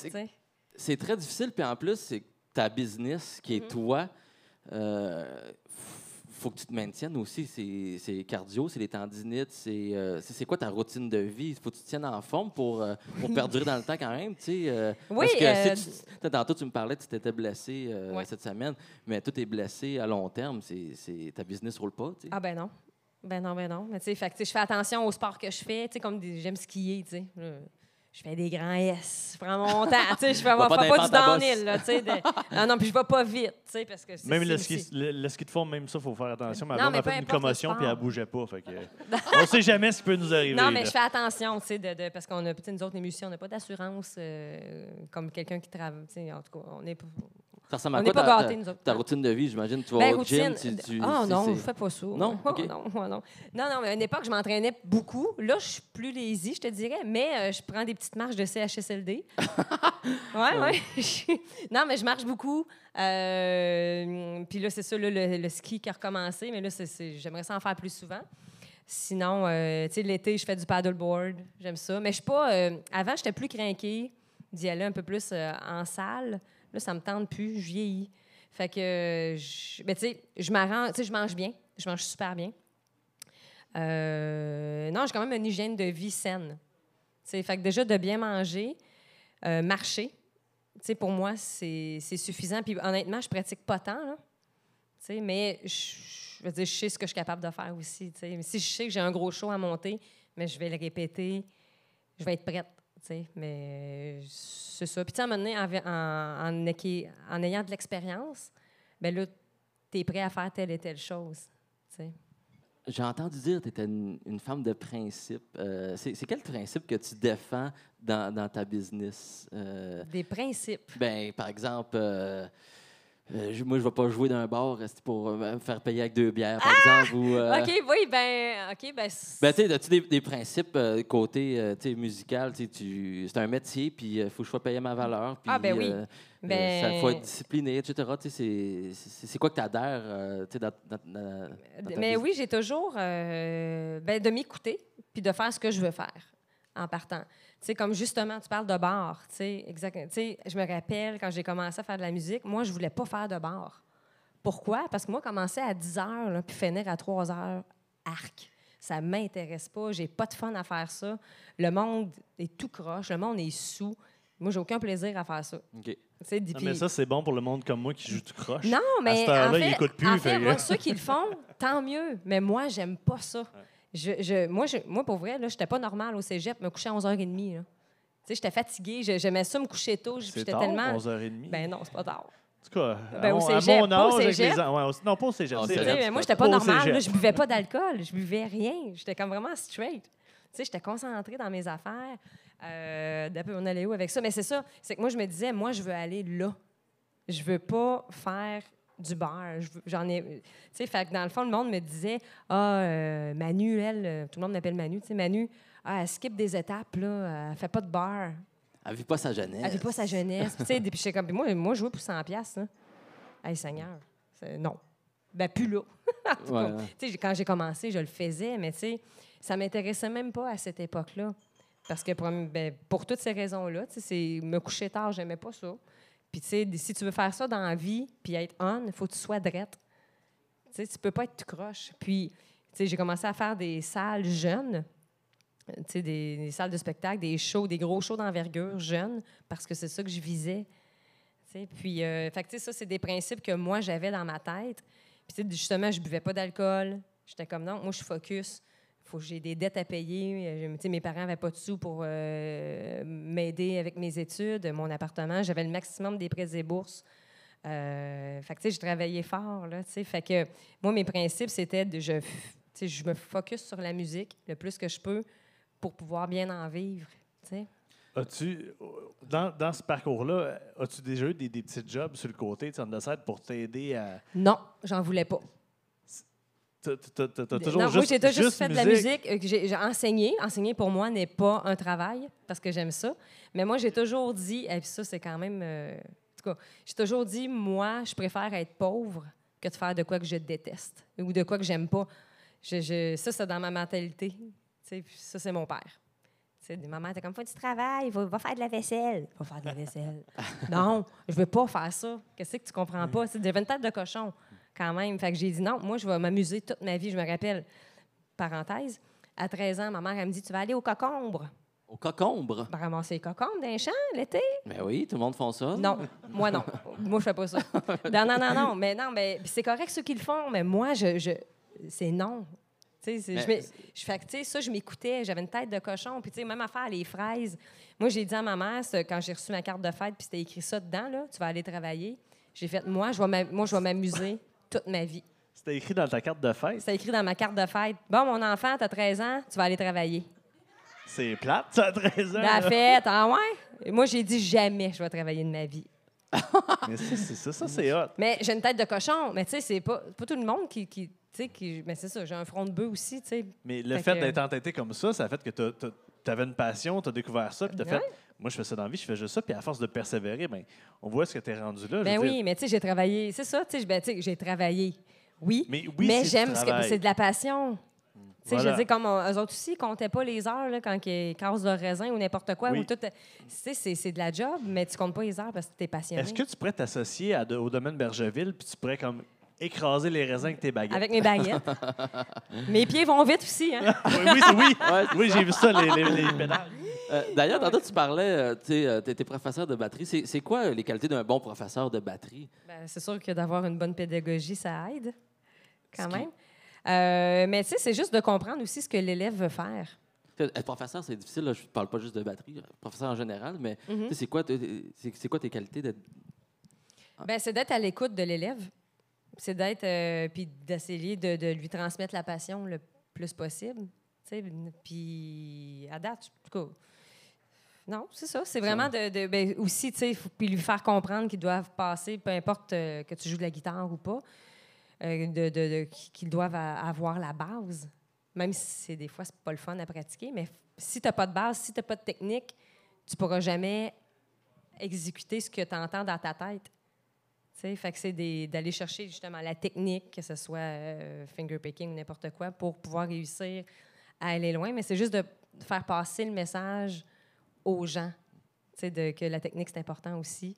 c'est très difficile. Puis en plus, c'est ta business qui est Mm-hmm. toi. euh, faut que tu te maintiennes aussi. C'est- C'est cardio, c'est les tendinites, c'est euh, quoi ta routine de vie? faut que tu te tiennes en forme pour, euh, pour perdurer dans le temps quand même. tu sais, euh, Oui, parce que euh, si tu- tantôt, tu me parlais que tu t'étais blessé Ouais. cette semaine, mais tout est blessé à long terme. c'est c'est- ta business roule pas. tu sais. Ah ben non. Ben non, ben non. Mais tu sais, je fais attention au sport que je fais. Tu sais, comme j'aime skier, tu sais. Je fais des grands S. Je prends mon temps. Tu sais, je fais pas, pas du downhill, là, tu sais. de- Non, non, puis je vais pas vite, tu sais, parce que c'est... Même le ski, le, le ski de fond, même ça, il faut faire attention. Ma blonde mais a fait une commotion puis elle bougeait pas. Fait que, on sait jamais ce qui peut nous arriver. Non, mais là. je fais attention, tu sais, de, de- parce qu'on a, tu sais, nous autres, les musiciens, on n'a pas d'assurance euh, comme quelqu'un qui travaille. tu sais, En tout cas, on est, Ça ressemble on à n'est quoi pas ta, gâtés, ta- nous autres. ta routine de vie? J'imagine tu vas Ben, au gym. routine. Tu, tu- Ah non, je fais pas ça. Non? Oh, OK. non, non. non, non, mais à une époque, je m'entraînais beaucoup. Là, je suis plus lazy, je te dirais, mais euh, je prends des petites marches de CHSLD. ouais, ouais. non, mais je marche beaucoup. Euh, Puis là, c'est ça, là, le, le ski qui a recommencé, mais là, j'aimerais ça en faire plus souvent. Sinon, euh, tu sais, l'été, je fais du paddleboard. J'aime ça. Mais je suis pas. avant, j'étais plus craquée d'y aller un peu plus en salle. Là, ça me tente plus. Je vieillis. Fait que, je, ben, tu sais, je m'arrange, tu sais, je mange bien. Je mange super bien. Euh, non, j'ai quand même une hygiène de vie saine. Tu sais, fait que déjà, de bien manger, euh, marcher, tu sais, pour moi, c'est suffisant. Puis honnêtement, je pratique pas tant, là. Tu sais, mais je, veux dire, je sais ce que je suis capable de faire aussi. si je sais que j'ai un gros show à monter, mais je vais le répéter, je vais être prête. Mais c'est ça. Puis, à un moment donné, en, ayant de l'expérience, ben là, tu es prêt à faire telle et telle chose. J'ai entendu dire que tu étais une, une femme de principe. Euh, c'est c'est quel principe que tu défends dans, dans ta business? Euh, Des principes. ben, par exemple, euh, euh, moi, je ne vais pas jouer dans un bar pour euh, me faire payer avec deux bières, par exemple. Ou, euh, Ah! OK, oui, ben, OK, ben, Ben, tu sais, as-tu des, des principes euh, côté musical? tu C'est un métier, puis il faut que je sois payé ma valeur. Ah, ben oui. Ben- il faut être discipliné, etc. C'est- quoi que tu adhères dans, dans- dans- Mais oui, j'ai toujours ben, de m'écouter puis de faire ce que je veux faire en partant. Tu sais, comme justement, tu parles de bar. Tu sais, exact. Tu sais, je me rappelle quand j'ai commencé à faire de la musique, moi, je voulais pas faire de bar. Pourquoi? Parce que moi, commencer à 10 heures là, puis finir à 3 heures, arc. Ça m'intéresse pas. J'ai pas de fun à faire ça. Le monde est tout croche. Le monde est sous. Moi, j'ai aucun plaisir à faire ça. OK. Tu sais, Ah, mais ça, c'est bon pour le monde comme moi qui joue du croche. non, mais cette heure-là, en il fait, écoute plus, en fait fait, moi, ceux qui le font, tant mieux. Mais moi, j'aime pas ça. Je, je- moi, je- moi, pour vrai, là, j'étais pas normale au cégep, me coucher à 11h30. là. Tu sais, j'étais fatiguée. je- J'aimais ça me coucher tôt. C'est J'étais tard, tellement. 11h30. Ben non, c'est pas tard. en tout cas, Ben, à, au mon, à cégep, mon pas au âge, avec cégep. les ouais, non, pas au cégep. Cégep. Mais moi, j'étais pas Pas normale. cégep. là, je buvais pas d'alcool. Je buvais rien. J'étais comme vraiment straight. Tu sais, j'étais concentrée dans mes affaires. Euh, d'après, on allait où avec ça? Mais c'est ça. C'est que moi, je me disais, moi, je veux aller là. Je veux pas faire du. Je veux- J'en ai. Tu sais, fait que dans le fond, le monde me disait, ah, euh, Manu, elle, euh, tout le monde m'appelle Manu. Tu sais, Manu, ah, elle skip des étapes, là. Elle fait pas de bar. Elle vit pas sa jeunesse. Elle vit pas sa jeunesse. Tu sais, puis j'étais comme, moi, moi, jouer pour 100$, piastres, là. Hey, Seigneur. Non. Ben, plus là. Ouais. Tu sais, quand j'ai commencé, je le faisais, mais tu sais, ça m'intéressait même pas à cette époque-là. Parce que pour, ben, pour toutes ces raisons-là, tu sais, c'est me coucher tard, j'aimais pas ça. Puis tu sais, si tu veux faire ça dans la vie, puis être on, il faut que tu sois drette. Tu sais, tu peux pas être tout croche. Puis, tu sais, j'ai commencé à faire des salles jeunes, tu sais, des, salles de spectacle, des shows, des gros shows d'envergure jeunes, parce que c'est ça que je visais. Tu sais, Puis, euh, fait tu sais, ça, c'est des principes que moi, j'avais dans ma tête. Puis, tu sais, justement, je buvais pas d'alcool. J'étais comme, non, moi, je focus. Faut que j'ai des dettes à payer. Euh, mes parents n'avaient pas de sous pour euh, m'aider avec mes études, mon appartement. J'avais le maximum des prêts et bourses. Euh, fait que, tu sais, je travaillais fort, là, tu sais. Fait que moi, mes principes, c'était de... Je, tu sais, je me focus sur la musique le plus que je peux pour pouvoir bien en vivre, tu sais. As-tu, dans, dans ce parcours-là, as-tu déjà eu des, des petits jobs sur le côté, tu sais, pour t'aider à. Non, j'en voulais pas. Toujours non, moi, j'ai toujours juste fait de la musique. euh, J'ai enseigné. Enseigner, pour moi, n'est pas un travail parce que j'aime ça. Mais moi, j'ai toujours dit, et puis ça, c'est quand même. euh, en tout cas, j'ai toujours dit, moi, je préfère être pauvre que de faire de quoi que je déteste ou de quoi que j'aime pas. Je- je- ça, c'est dans ma mentalité. Ça, c'est mon père. Tu sais, ma mère était comme, faut du travail, va, va faire de la vaisselle. Va faire de la vaisselle. non, je veux pas faire ça. Qu'est-ce que tu comprends pas? C'est devenu une tête de cochon, quand même. Fait que j'ai dit, non, moi, je vais m'amuser toute ma vie. Je me rappelle, parenthèse, à 13 ans, ma mère, elle me dit, tu vas aller au cocombre. Au cocombre? Ben, ramasser les cocombres d'un champ l'été. Ben oui, tout le monde font ça. Non, moi non. moi, je fais pas ça. Non, non, non, non. Mais non, mais c'est correct ceux qui le font, mais moi, je, je c'est non. Tu sais, je, Mais- fais que, tu sais, ça, je m'écoutais, j'avais une tête de cochon. Puis, tu sais, même affaire, les fraises. Moi, j'ai dit à ma mère, quand j'ai reçu ma carte de fête, puis c'était écrit ça dedans, là, tu vas aller travailler. J'ai fait, moi, je vais m'amuser toute ma vie. C'était écrit dans ta carte de fête. C'était écrit dans ma carte de fête. Bon, mon enfant, t'as 13 ans, tu vas aller travailler. C'est plate, ça, à 13 ans. La là. fête, ah ouais? Et moi, j'ai dit jamais je vais travailler de ma vie. Mais ça, c'est ça, ça, c'est hot. Mais j'ai une tête de cochon. Mais tu sais, c'est pas, pas tout le monde qui. qui tu sais, qui, mais c'est ça, j'ai un front de bœuf aussi, tu sais. Mais le Fait fait que- d'être entêté comme ça, ça a fait que tu avais une passion, tu as découvert ça, puis tu as Ouais. fait Moi, je fais ça dans la vie, je fais juste ça, puis à force de persévérer, ben, on voit ce que tu es rendu là. Ben oui, dire. mais tu sais, j'ai travaillé. C'est ça, tu sais, ben, j'ai travaillé. Oui. Mais oui, j'aime ce que c'est de la passion. Tu sais, Voilà. je veux dire, comme on- eux autres aussi, ils comptaient pas les heures là, quand ils cassent leur raisin ou n'importe quoi. Oui. Ou tout, tu sais, c'est, de la job, mais tu comptes pas les heures parce que tu es passionné. Est-ce que tu pourrais t'associer au domaine Bergeville, puis tu pourrais comme écraser les raisins avec tes baguettes? Avec mes baguettes. mes pieds vont vite aussi. Hein? oui, oui, oui. Ouais, oui j'ai vu ça, les, les, les pédales. Euh, D'ailleurs, tantôt, tu parlais, euh, tu sais, euh, professeur de batterie. C'est c'est quoi les qualités d'un bon professeur de batterie? Ben, c'est sûr que d'avoir une bonne pédagogie, ça aide, quand qui- même. Euh, mais tu sais, c'est juste de comprendre aussi ce que l'élève veut faire. Être professeur, c'est difficile. Là. Je ne parle pas juste de batterie, professeur en général, mais c'est quoi, t- c'est c'est quoi tes qualités d'être? Ben, c'est d'être à l'écoute de l'élève. C'est d'être, euh, puis d'essayer de, de lui transmettre la passion le plus possible. Puis, à date, en tout cas, non, c'est ça. C'est vraiment de, de- ben, aussi, tu sais, puis lui faire comprendre qu'ils doivent passer, peu importe euh, que tu joues de la guitare ou pas, euh, de, qu'ils doivent avoir la base. Même si c'est des fois, c'est pas le fun à pratiquer, mais si tu n'as pas de base, si tu n'as pas de technique, tu pourras jamais exécuter ce que tu entends dans ta tête. Fait que c'est d'aller chercher justement la technique, que ce soit euh, finger picking ou n'importe quoi, pour pouvoir réussir à aller loin. Mais c'est juste de faire passer le message aux gens, de, que la technique, c'est important aussi.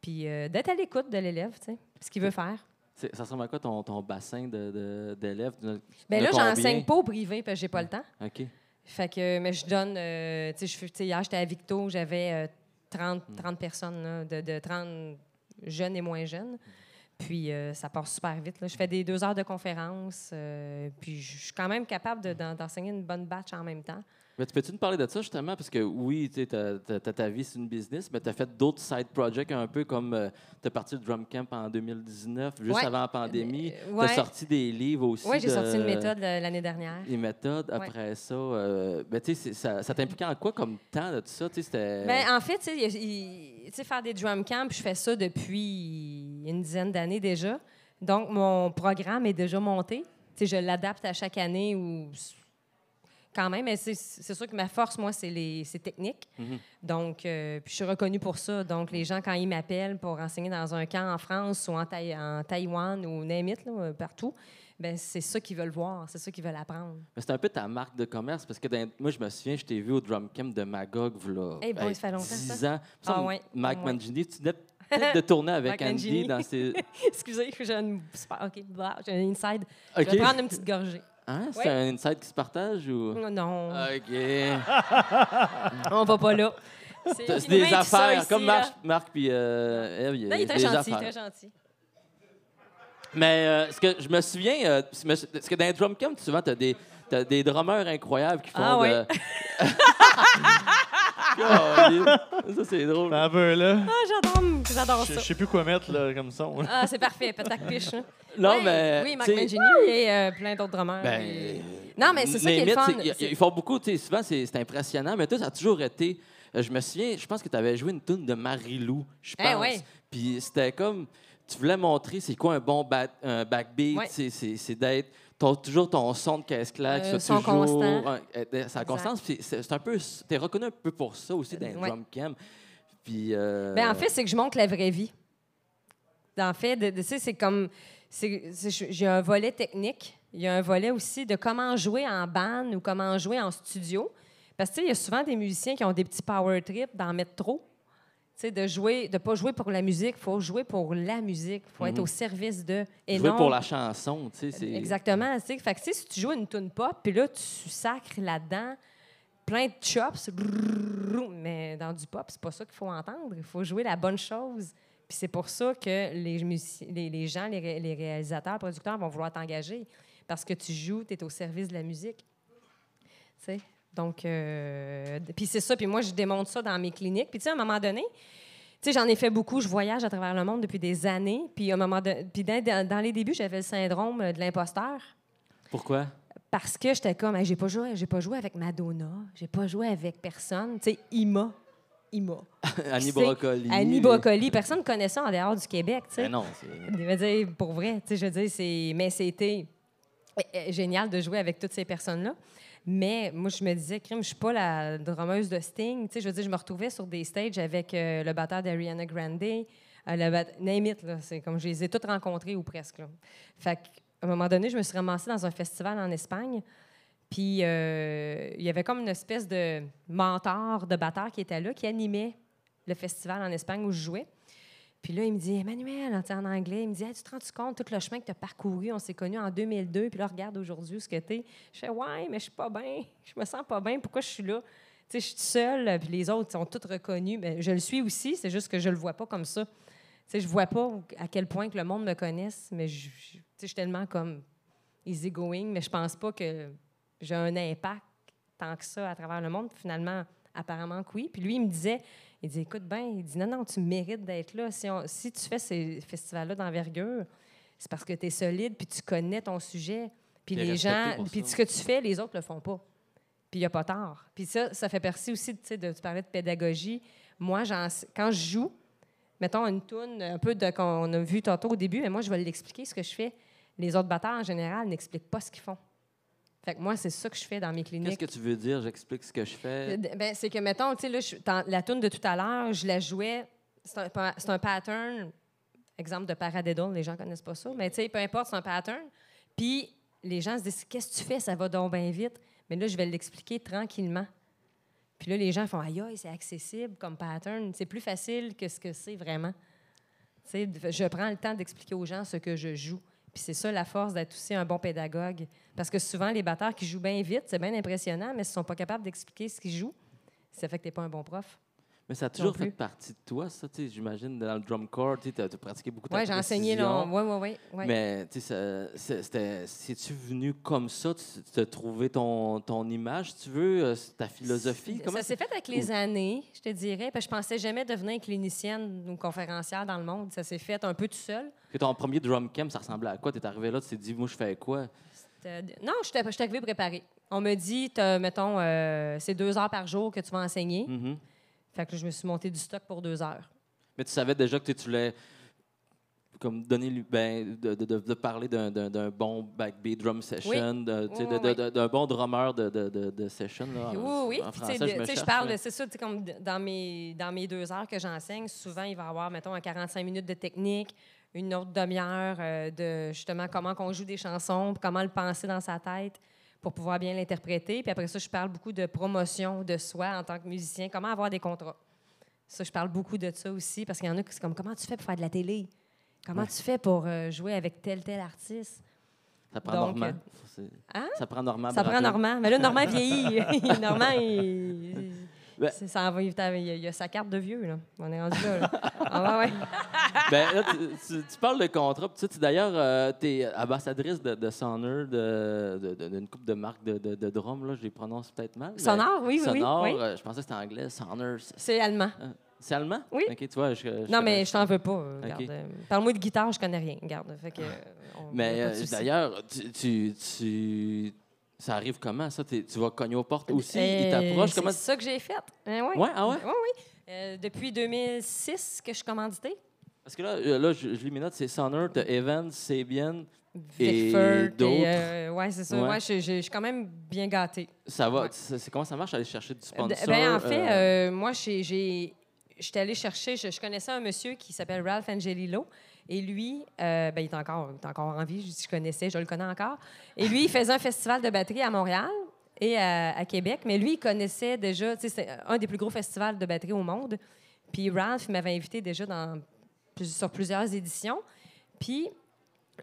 Puis euh, d'être à l'écoute de l'élève, ce qu'il veut faire. Ça ressemble à quoi ton, ton bassin de- d'élèves? De, Bien de là, combien? j'enseigne pas au privé parce que j'ai pas le temps. OK. Fait que, mais je donne, euh, tu sais, hier, j'étais à Victo, j'avais euh, 30, 30 personnes, là, de, de 30 jeunes et moins jeunes. Puis euh, ça passe super vite. Je fais des deux heures de conférence, euh, puis je suis quand même capable de- d'en- d'enseigner une bonne batch en même temps. Mais tu peux-tu nous parler de ça justement? Parce que oui, tu ta vie, c'est une business, mais tu as fait d'autres side projects un peu comme tu as parti le Drum Camp en 2019, juste Ouais. avant la pandémie. Euh, Tu as sorti des livres aussi. Oui, j'ai de- sorti une méthode euh, l'année dernière. Méthodes, Ouais. après ça. euh, ben, tu sais, c'est- ça, ça t'impliquait en quoi comme temps de tout ça? Ben, en fait, tu sais, il- il- tu sais, faire des drum camps, je fais ça depuis une dizaine d'années déjà. Donc, mon programme est déjà monté. Je l'adapte à chaque année ou quand même, mais c'est sûr que ma force, moi, c'est les c'est technique. Mhm. Donc, euh, puis je suis reconnue pour ça. Donc, les gens, quand ils m'appellent pour enseigner dans un camp en France ou en, Taï- en Taïwan ou name it, là, euh, partout, ben c'est ça qu'ils veulent voir, c'est ça qu'ils veulent apprendre. Mais c'est un peu ta marque de commerce parce que dans- moi, je me souviens, je t'ai vu au Drum Camp de Magog, voilà. Hey boy, ça fait longtemps, 10 ça. ans. Ah Ça, ouais, Mike ah ouais. Mangini, tu venais peut-être de tourner avec Mike Andy Mangini. dans ces. Excusez, j'ai une super, OK, j'ai un inside. OK. Je vais prendre une petite gorgée. Hein? C'est un inside qui se partage ou? Non, OK. on va pas là. C'est des affaires, ici, comme. Marc, Marc puis euh, il Non, il est très gentil, affaires. très gentil. Mais euh, ce que je me souviens, euh, ce que dans les drum camps, souvent, tu as des, t'as des drummers incroyables qui font Ah de- ouais. ça, c'est drôle. Un peu, là. Ah, j'adore, j'adore Je je ça. sais plus quoi mettre, là, comme son. là. Ah, c'est parfait, patac piche. hein. Non, Ouais, mais. Oui, Marc tu sais, Mangini et euh, plein d'autres drummers. Ben, Et- Non, mais c'est ça qui est le Ils, ils font beaucoup, tu sais, souvent, c'est c'est impressionnant, mais toi, ça a toujours été. euh, Je me souviens, je pense que tu avais joué une tune de Marie-Lou, je pense. Eh ouais. Puis c'était comme. Tu voulais montrer c'est quoi un bon ba- un backbeat, Ouais. c'est- c'est c'est d'être. Toujours ton son de caisse claque, Euh, son toujours. constant. euh, euh, sa constance. C'est un peu. T'es reconnu un peu pour ça aussi dans Ouais. drum cam. Puis. euh, Ben, en fait, c'est que je montre la vraie vie. En fait, de- de- tu sais, c'est comme. J'ai un volet technique. Il y a un volet aussi de comment jouer en band ou comment jouer en studio. Parce que, il y a souvent des musiciens qui ont des petits power trips d'en mettre trop. Tu sais, de jouer, de pas jouer pour la musique, il faut jouer pour la musique. Il faut être Mhm. au service de. Et jouer non, pour la chanson, tu sais. Exactement. tu sais. Fait que, si tu joues une tune pop, puis là, tu sacres là-dedans plein de chops, mais dans du pop, c'est pas ça qu'il faut entendre. Il faut jouer la bonne chose. Puis c'est pour ça que les, les, les gens, les, ré- les réalisateurs, producteurs vont vouloir t'engager. Parce que tu joues, tu es au service de la musique. Tu sais? Donc, euh, puis c'est ça. Puis moi, je démontre ça dans mes cliniques. Puis tu sais, à un moment donné, tu sais, j'en ai fait beaucoup. Je voyage à travers le monde depuis des années. Puis, à un moment de- puis dans, les débuts, j'avais le syndrome de l'imposteur Pourquoi? parce que j'étais comme, Hey, j'ai pas joué, j'ai pas joué avec Madonna, j'ai pas joué avec personne. Tu sais, Ima, Ima. Annie Brocoli. Annie Brocoli, personne ne connaît ça en dehors du Québec. Tu sais. Ben non, c'est. Je veux dire, pour vrai, tu sais, je veux dire, c'est... Mais c'était euh, euh, génial de jouer avec toutes ces personnes-là. Mais moi, je me disais, crime, je suis pas la drummeuse de Sting. Tu sais, je veux dire, je me retrouvais sur des stages avec euh, le batteur d'Ariana Grande, euh, le bat... Name it, là. C'est comme je les ai toutes rencontrés ou presque. Là. Fait qu'à un moment donné, je me suis ramassée dans un festival en Espagne. Puis euh, il y avait comme une espèce de mentor de batteur qui était là, qui animait le festival en Espagne où je jouais. Puis là, il me dit, Emmanuel, en, anglais, il me dit, Hey, tu te rends compte tout le chemin que tu as parcouru? On s'est connus en 2002, puis là, regarde aujourd'hui ce que tu es. Je fais, ouais, mais je suis pas bien. Je me sens pas bien. Pourquoi je suis là? Tu sais, je suis seule, puis les autres sont tous reconnus. Mais je le suis aussi, c'est juste que je le vois pas comme ça. Tu sais, je vois pas à quel point que le monde me connaisse, mais je, je- tu sais, je suis tellement comme easygoing, mais je pense pas que j'ai un impact tant que ça à travers le monde. Finalement, apparemment que oui. Puis lui, il me disait, il dit, écoute bien, il dit, non, non, tu mérites d'être là. Si, on- si tu fais ces festivals-là d'envergure, c'est parce que tu es solide, puis tu connais ton sujet. Puis les gens, puis ce que tu fais, les autres le font pas. Puis il n'y a pas tard. Puis ça, ça fait partie aussi, tu sais, de, tu parlais de pédagogie. Moi, quand je joue, mettons une toune un peu de qu'on a vu tantôt au début, mais moi, je vais l'expliquer ce que je fais. Les autres batteurs, en général, n'expliquent pas ce qu'ils font. Fait que moi, c'est ça que je fais dans mes cliniques. Qu'est-ce que tu veux dire? J'explique ce que je fais. Euh, Ben, c'est que, mettons, tu sais, la tune de tout à l'heure, je la jouais. C'est un, un pattern, exemple de paradiddle, les gens connaissent pas ça, mais tu sais, peu importe, c'est un pattern. Puis les gens se disent, qu'est-ce que tu fais? Ça va donc bien vite. Mais là, je vais l'expliquer tranquillement. Puis là, les gens font, aïe, aïe, c'est accessible comme pattern. C'est plus facile que ce que c'est vraiment. Tu sais, je prends le temps d'expliquer aux gens ce que je joue. Puis c'est ça la force d'être aussi un bon pédagogue. Parce que souvent, les batteurs qui jouent bien vite, c'est bien impressionnant, mais s'ils ne sont pas capables d'expliquer ce qu'ils jouent, ça fait que tu n'es pas un bon prof. Mais ça a toujours fait partie de toi, ça, tu sais, j'imagine, dans le drum corps, tu as, pratiqué beaucoup ta Oui, j'ai enseigné. là. Oui, oui, oui. Mais, tu sais, c'est-tu venu comme ça? Tu as trouvé ton, ton image, si tu veux, euh, ta philosophie? Comment Ça s'est fait avec les années, je te dirais. Parce que je pensais jamais devenir clinicienne ou conférencière dans le monde. Ça s'est fait un peu tout seul. Que ton premier drum camp, ça ressemblait à quoi? Tu es arrivé là, tu t'es dit, moi, je fais quoi? Non, je suis arrivée préparée. On me dit, mettons, euh, c'est deux heures par jour que tu vas enseigner. Mhm. Fait que je me suis monté du stock pour deux heures. Mais tu savais déjà que tu voulais comme donner ben, de, de- parler d'un, bon backbeat drum session, Oui, oui, d'un bon drummer de, de, session. Là, Oui, en, oui. en français, je me parle, c'est ça, comme dans mes, dans mes deux heures que j'enseigne, souvent, il va y avoir, mettons, un 45 minutes de technique, une autre demi-heure euh, de justement comment qu'on joue des chansons, comment le penser dans sa tête pour pouvoir bien l'interpréter. Puis après ça, je parle beaucoup de promotion de soi en tant que musicien, comment avoir des contrats. Ça, je parle beaucoup de ça aussi, parce qu'il y en a qui c'est comme comment tu fais pour faire de la télé? Comment Ouais. tu fais pour euh, jouer avec tel, tel artiste? Ça prend Donc, Normand. euh, Hein? Ça prend Normand. Ça prend. Normand. Mais là, Normand vieillit. Normand, il, Ben- ça va- il y a- il y a sa carte de vieux, là. On est rendu là. là. Ah, ouais, ouais. Ben, là, tu, tu- tu parles de contrat. tu D'ailleurs, tu es ambassadrice de, de Sonor, de- d'une couple de marques de, de. Là, je les prononce peut-être mal. Sonore, oui, oui, oui, euh, je pensais que c'était anglais. Sonor. c'est- allemand. C'est allemand? Oui. OK, tu vois. Je, je- Non, mais je t'en veux pas. euh, Ok. regarde, euh, Parle-moi de guitare, je connais rien. Regarde. Fait que, euh, on- on Mais euh, d'ailleurs, tu, tu- ça arrive comment, ça? T'es- tu vas cogner aux portes aussi? Euh, Ils t'approchent? Comment... C'est ça que j'ai fait. Hein, oui. Ouais, ah ouais? Oui, oui. Euh, depuis 2006 que je suis commanditée. Parce que là, euh, là je, je lis mes notes, c'est Sonor, t'as Evans, Sabian. Et Vickford. d'autres. euh, ouais, c'est ça. Ouais. Ouais, je, je- je suis quand même bien gâtée. Ça va? Ouais. C'est c'est- comment ça marche aller chercher du sponsor? ben, en fait, euh, moi, j'ai- j'ai. J'étais allée chercher, je, je connaissais un monsieur qui s'appelle Ralph Angelillo. Et lui, euh, ben, il, est encore, il est encore en vie, je, je connaissais, je le connais encore. Et lui, il faisait un festival de batterie à Montréal et à, à Québec. Mais lui, il connaissait déjà, c'est un des plus gros festivals de batterie au monde. Puis Ralph m'avait invité déjà sur plusieurs éditions. Puis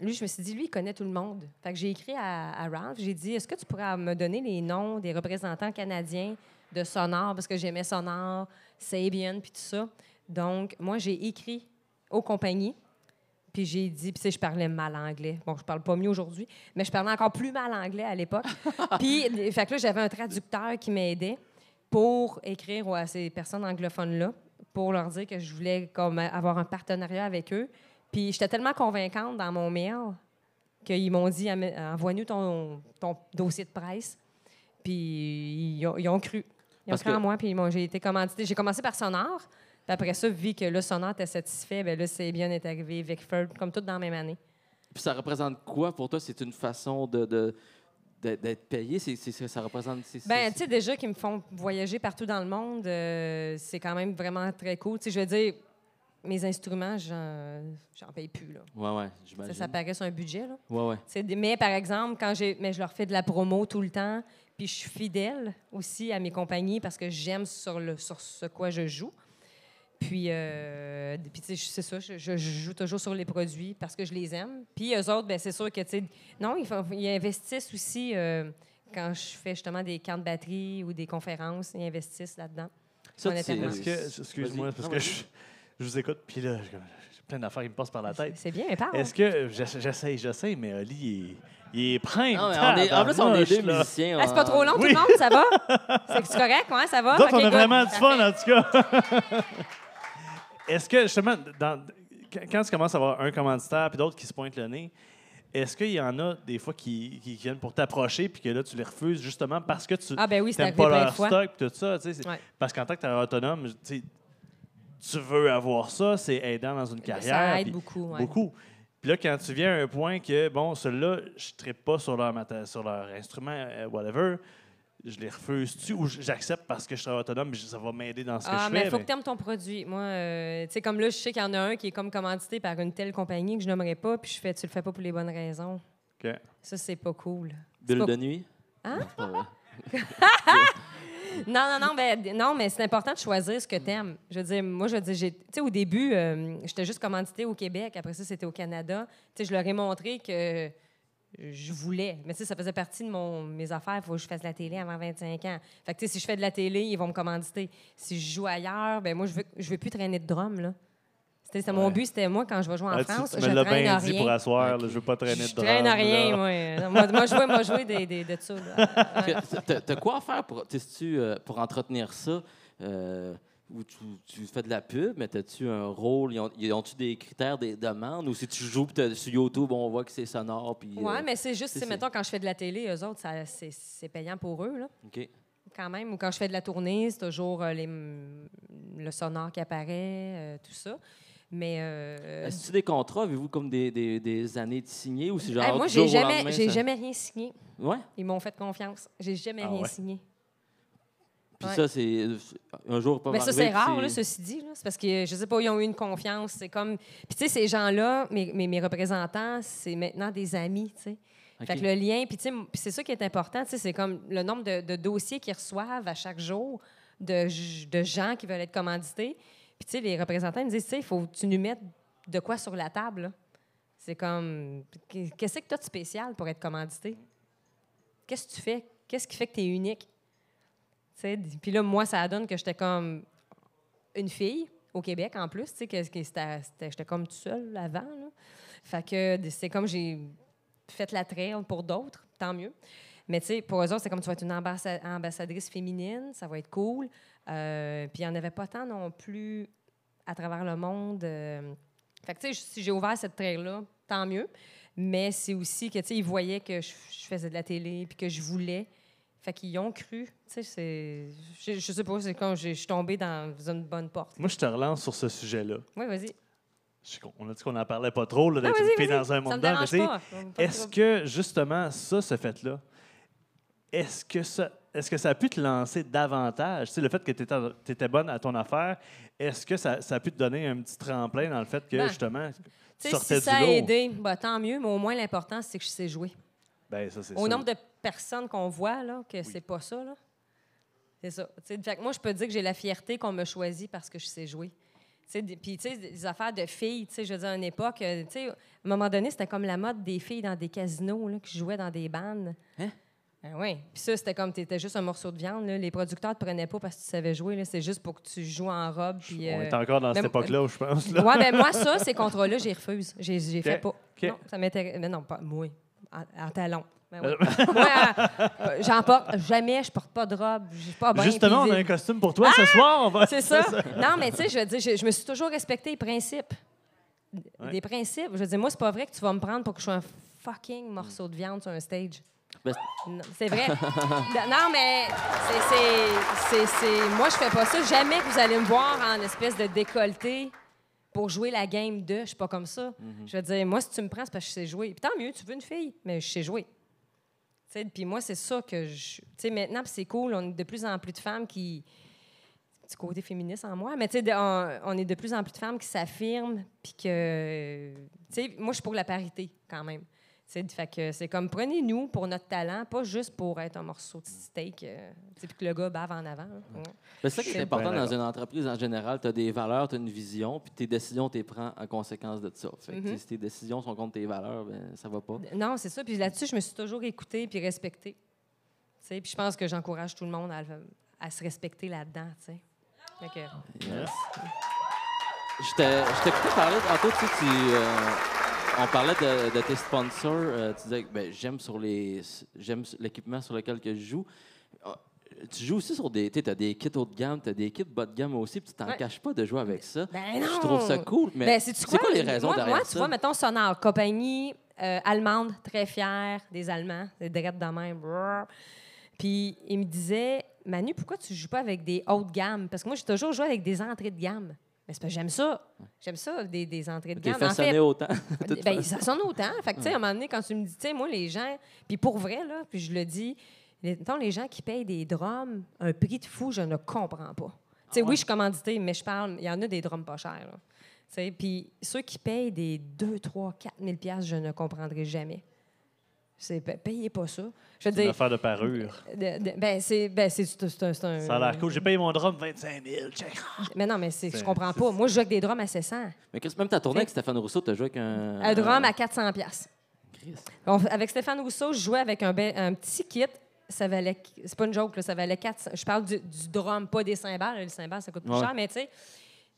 lui, je me suis dit, lui, il connaît tout le monde. Fait que j'ai écrit à, à Ralph, j'ai dit, est-ce que tu pourrais me donner les noms des représentants canadiens de Sonore, parce que j'aimais Sonore, Sabian, puis tout ça. Donc, moi, j'ai écrit aux compagnies, puis j'ai dit, puis tu sais, je parlais mal anglais. Bon, je parle pas mieux aujourd'hui, mais je parlais encore plus mal anglais à l'époque. puis, fait que là, j'avais un traducteur qui m'aidait pour écrire à ces personnes anglophones-là, pour leur dire que je voulais comme avoir un partenariat avec eux. Puis j'étais tellement convaincante dans mon mail qu'ils m'ont dit Am- envoie-nous ton, ton dossier de presse. Puis ils ont, ils ont cru. Ils ont Parce cru que- en moi, puis j'ai été commanditée. J'ai commencé par Sonore. Puis après ça, vu que le Sonore était satisfait, ben là, c'est bien est arrivé Vickford, comme tout dans la même année. Puis ça représente quoi pour toi? C'est une façon de, d'être payé? C'est, c'est- ça représente... c'est- Ben, tu sais, déjà qu'ils me font voyager partout dans le monde, euh, c'est quand même vraiment très cool. Tu sais, je veux dire, mes instruments, j'en, j'en paye plus, là. Ouais, ouais, Ça, j'imagine. ça paraît sur un budget, là. Ouais, ouais. Des- mais par exemple, quand j'ai, mais je leur fais de la promo tout le temps, puis je suis fidèle aussi à mes compagnies parce que j'aime sur le sur ce quoi je joue. Puis, euh, puis c'est ça, je, je joue toujours sur les produits parce que je les aime. Puis eux autres, ben c'est sûr que tu sais, non, ils, font- ils investissent aussi euh, quand je fais justement des camps de batterie ou des conférences, ils investissent là-dedans. Excuse-moi, parce que je, je vous écoute, puis là, j'ai plein d'affaires qui me passent par la tête. C'est bien, parle. Est-ce que, j'essa- j'essaye, j'essaye, mais Oli, il est, il est prime. Non, mais on est- en plus, on est deux musiciens. Ah, c'est pas trop long, tout Oui. le monde, ça va? C'est correct, ouais, ça va? Nous autres, Ok, on a good. vraiment du fun, en tout cas. Est-ce que, justement, dans- quand tu commences à avoir un commanditaire puis d'autres qui se pointent le nez, est-ce qu'il y en a des fois qui, qui viennent pour t'approcher puis que là, tu les refuses justement parce que tu Ah, ben oui, n'aimes pas leur stock tout ça? tu Ouais. Parce qu'en tant que travailleur autonome, tu tu veux avoir ça, c'est aidant dans une carrière. Ça aide beaucoup, ouais. Beaucoup. Puis là, quand tu viens à un point que, bon, ceux-là, je ne pas sur leur, maté- sur leur instrument, euh, whatever, je les refuse-tu ou j'accepte parce que je suis autonome, ça va m'aider dans ce que Ah, je mais fais. il faut mais- que tu aimes ton produit. Moi, euh, tu sais, comme là, je sais qu'il y en a un qui est comme commandité par une telle compagnie que je nommerai pas, puis je fais, tu le fais pas pour les bonnes raisons. OK. Ça, c'est pas cool. Bulle pas- de nuit? Hein? Non. Non, non, ben, non, mais c'est important de choisir ce que tu aimes. Je veux dire, moi, je veux dire, j'ai- tu sais, au début, euh, j'étais juste commandité au Québec. Après ça, c'était au Canada. Tu sais, je leur ai montré que je voulais. Mais tu sais, ça faisait partie de mon, mes affaires. Il faut que je fasse de la télé avant 25 ans. Fait que, tu sais, si je fais de la télé, ils vont me commanditer. Si je joue ailleurs, ben moi, je veux, je veux plus traîner de drum, là. C'était, c'était Mon Ouais. but, c'était moi, quand je vais jouer en Ah, tu- France, tu, je me l'as traîne bien à dit rien. pour asseoir, là, je veux pas traîner Je de traîne drame, à rien, là. moi. Moi, moi, jouer, moi, jouer des, des, de ça. là. Ouais. T'as quoi à faire pour, euh, pour entretenir ça? Euh, ou tu, tu fais de la pub, mais as-tu un rôle? Ils ont- ils ont-tu des critères, des demandes? Ou si tu joues puis sur YouTube, on voit que c'est sonore? Puis, Oui, euh, mais c'est juste, c'est- mettons, quand je fais de la télé, eux autres, ça- c'est c'est payant pour eux, là, OK. quand même. Ou quand je fais de la tournée, c'est toujours euh, les, le sonore qui apparaît, euh, tout ça. Mais euh, Est-ce des contrats? Avez-vous comme des, des, des années de signer? Ou c'est genre hey, moi, j'ai jamais, j'ai ça- jamais rien signé. Ouais? Ils m'ont fait confiance. J'ai jamais Ah rien ouais? signé. Puis Ouais. ça, c'est... Un jour, pas Mais ça, c'est rare, là, ceci dit. C'est parce que, je sais pas, ils ont eu une confiance. C'est comme... Puis, tu sais, ces gens-là, mes, mes, mes représentants, c'est maintenant des amis, tu sais. Fait que le lien, puis c'est ça qui est important, tu sais, c'est comme le nombre de, de dossiers qu'ils reçoivent à chaque jour de, de gens qui veulent être commandités. Puis tu sais, les représentants ils me disent, tu sais, il faut que tu nous mettes de quoi sur la table. C'est comme, qu'est-ce que tu as de spécial pour être commandité? Qu'est-ce que tu fais? Qu'est-ce qui fait que tu es unique? Puis là, moi, ça donne que j'étais comme une fille au Québec, en plus, tu sais, j'étais comme toute seule avant, là. Fait que c'est comme j'ai fait la trail pour d'autres, tant mieux. Mais tu sais, pour eux autres, c'est comme tu vas être une ambassa- ambassadrice féminine, ça va être cool. Euh, puis il n'y en avait pas tant non plus à travers le monde. euh. Fait que tu sais, si j'ai ouvert cette trail-là, tant mieux. Mais c'est aussi que, tu sais, ils voyaient que je, je faisais de la télé puis que je voulais. Fait qu'ils ont cru. Tu sais. Je, je sais pas, c'est quand j'ai- je suis tombée dans une bonne porte. Moi, je te relance sur ce sujet-là. Oui, vas-y. On a dit qu'on n'en parlait pas trop, Ah, d'être une fille dans un monde me d'hommes. Est-ce que, justement, ça, ce fait-là, est-ce que ça, est-ce que ça a pu te lancer davantage? Tu sais, le fait que tu étais, bonne à ton affaire, est-ce que ça, ça a pu te donner un petit tremplin dans le fait que, Ben, justement, tu sortais si du ça a aidé, bah, tant mieux, mais au moins l'important, c'est que je sais jouer. Ben, ça, c'est Au sûr. nombre de personnes qu'on voit, là, que c'est pas ça, là. C'est ça. Fait que moi, je peux dire que j'ai la fierté qu'on me choisit parce que je sais jouer. Tu sais, des- Puis, tu sais, des affaires de filles, tu sais, je veux dire, à une époque, euh, tu sais, à un moment donné, c'était comme la mode des filles dans des casinos, là, qui jouaient dans des bandes. Hein? Ben oui. Puis ça, c'était comme, tu étais juste un morceau de viande. là. Les producteurs te prenaient pas parce que tu savais jouer. là. C'est juste pour que tu joues en robe. Puis, On euh, est encore dans cette mais- époque-là, je pense. Là. Ouais, ben moi, ça, ces contrats-là, j'ai refuse. J'ai j'ai fait pas. Non, ça m'intéresse. Mais non, pas moi. En, en talon. Ben oui. Euh. moi, euh, j'en porte jamais, je porte pas de robe. J'ai pas bien. Justement, on a un costume pour toi ce soir. On va... C'est ça. Non, mais tu sais, je veux dire, je, je me suis toujours respecté les principes. Ouais. Des principes. Je veux dire, moi, c'est pas vrai que tu vas me prendre pour que je sois un fucking morceau de viande sur un stage. Ben, c'est vrai. non, mais c'est, c'est- Moi, je fais pas ça. Jamais que vous allez me voir en espèce de décolleté pour jouer la game de. Je suis pas comme ça. Je veux dire, moi, si tu me prends, c'est parce que je sais jouer. Puis tant mieux, tu veux une fille, mais je sais jouer. Tu sais, Puis moi, c'est ça que je. Tu sais, maintenant, c'est cool, on est de plus en plus de femmes qui. Petit côté féministe en moi, mais tu sais, on, on est de plus en plus de femmes qui s'affirment, puis que. Tu sais, moi, je suis pour la parité, quand même. Fait que c'est comme prenez-nous pour notre talent, pas juste pour être un morceau de steak, euh, puis que le gars bave en avant. Ouais. ben, c'est ça qui est C'est important dans une entreprise en général. Tu as des valeurs, tu as une vision, puis tes décisions, tu les prends en conséquence de ça. Fait que, Mhm. sais, Si tes décisions sont contre tes valeurs, ben, ça va pas. Non, c'est ça. Puis là-dessus, je me suis toujours écoutée puis respectée. Tu sais, Puis je pense que j'encourage tout le monde à, se respecter là-dedans. tu sais. Fait que- Yes. Je t'ai- je t'écoutais parler tantôt, tu sais, tu, euh, on parlait de, de tes sponsors. euh, tu disais que ben, j'aime sur les j'aime l'équipement sur lequel que je joue. Ah, Tu joues aussi sur des. Tu as des kits haut de gamme, tu as des kits bas de gamme aussi, puis tu t'en Ouais. caches pas de jouer avec ça. Ben Je trouve ça non! cool, mais Ben, c'est quoi les raisons moi, derrière moi, ça? tu vois, mettons, Sonore, compagnie euh, allemande, très fière des Allemands, des drettes de même. Puis il me disait, Manu, pourquoi tu joues pas avec des hautes gammes? Parce que moi, j'ai toujours joué avec des entrées de gamme. Mais c'est parce que j'aime ça. J'aime ça, des, des entrées de T'es gamme. fait En fait, autant. ben, sonne autant. Fait que, tu sais, à un moment donné, quand tu me dis, tu sais, moi, les gens, puis pour vrai, là, puis je le dis, les, les gens qui payent des drums, un prix de fou, je ne comprends pas. Tu sais, oui, je suis commandité, mais je parle, il y en a des drums pas chers. là. Tu sais, Puis ceux qui payent des 2, 3, 4 000 piastres, je ne comprendrai jamais. C'est, pa- payez pas ça. Je veux C'est une dire, affaire de parure. de- de- ben, c'est, ben, c'est, un- c'est un- Ça a l'air cool. J'ai payé mon drum 25 000. Check. Mais non, mais c'est, je comprends pas. Moi, je joue avec des drums à 700. Mais Chris, même ta tournée avec Stéphane Rousseau, tu as joué avec un. Un drum à 400 piastres. Chris. On- avec Stéphane Rousseau, je jouais avec un, be- un petit kit. Ça valait. C'est pas une joke, là, ça valait 400. Je parle du, du drum, pas des cymbales. là, Les cymbales, ça coûte plus Ouais. cher, mais tu sais,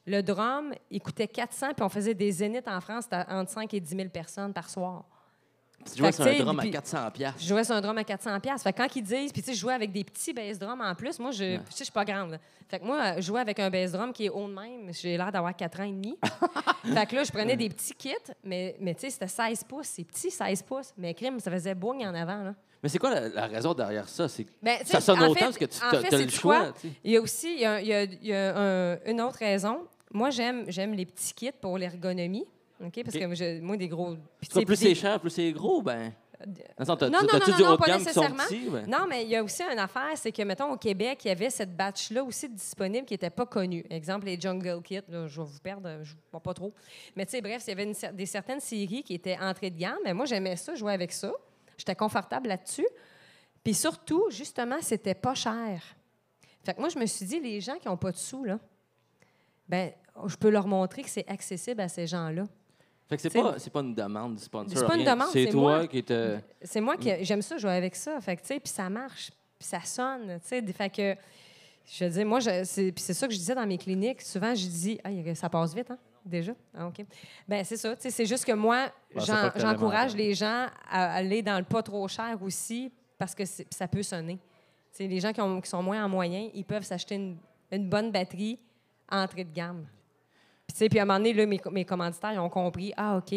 le drum, il coûtait 400, puis on faisait des zéniths en France, c'était entre 5 et 10 000 personnes par soir. Tu jouais sur un drum à puis- 400 piastres. Je jouais sur un drum à 400 pièces. Fait que quand ils disent, puis tu sais, je jouais avec des petits bass drums en plus. Moi, je, tu sais, je suis pas grande. Fait que moi, jouer avec un bass drum qui est haut de même, j'ai l'air d'avoir 4 ans et demi. fait que là, je prenais des petits kits, mais, mais tu sais, c'était 16 pouces, c'est petit 16 pouces. Mais crime, ça faisait boing en avant, là. Mais c'est quoi la, la raison derrière ça? C'est Ben, ça sonne autant fait- parce que tu en as, le choix. Il y a aussi il y a, il y a- il y a un- une autre raison. Moi, j'aime, j'aime les petits kits pour l'ergonomie. OK? Parce que je- moi, des gros. puis tu Toi, sais, plus puis des- c'est cher, plus c'est gros, ben. Dans le sens, t'as- Non, non, t'as-tu non, du non, haut de pas gamme qui sont nécessairement. petits? ben? Non, mais il y a aussi une affaire, c'est que, mettons, au Québec, il y avait cette batch-là aussi disponible qui n'était pas connue. Exemple, les Jungle Kit, là, je vais vous perdre, je ne vois pas trop. Mais tu sais, bref, il y avait une cer- des certaines séries qui étaient entrées de gamme, mais moi, j'aimais ça, jouer avec ça. J'étais confortable là-dessus. Puis surtout, justement, c'était pas cher. Fait que moi, je me suis dit, les gens qui n'ont pas de sous, là, ben, je peux leur montrer que c'est accessible à ces gens-là. Fait que c'est pas, c'est pas une demande du sponsor. C'est pas une demande, C'est c'est toi moi. qui te. C'est moi qui j'aime ça jouer avec ça. Fait que, tu sais, puis ça marche, puis ça sonne, tu sais. Fait que Je veux dire, moi, c'est puis c'est ça que je disais dans mes cliniques. Souvent, je dis, ah, ça passe vite, hein? Déjà? Ah, OK. Ben c'est ça. tu sais, C'est juste que moi, t'allais j'encourage les gens à aller dans le pas trop cher aussi parce que ça peut sonner. Tu sais, les gens qui, ont- qui sont moins en moyen, ils peuvent s'acheter une, une bonne batterie entrée de gamme. Puis, tu sais, puis à un moment donné, là, mes, mes commanditaires ils ont compris, ah, OK,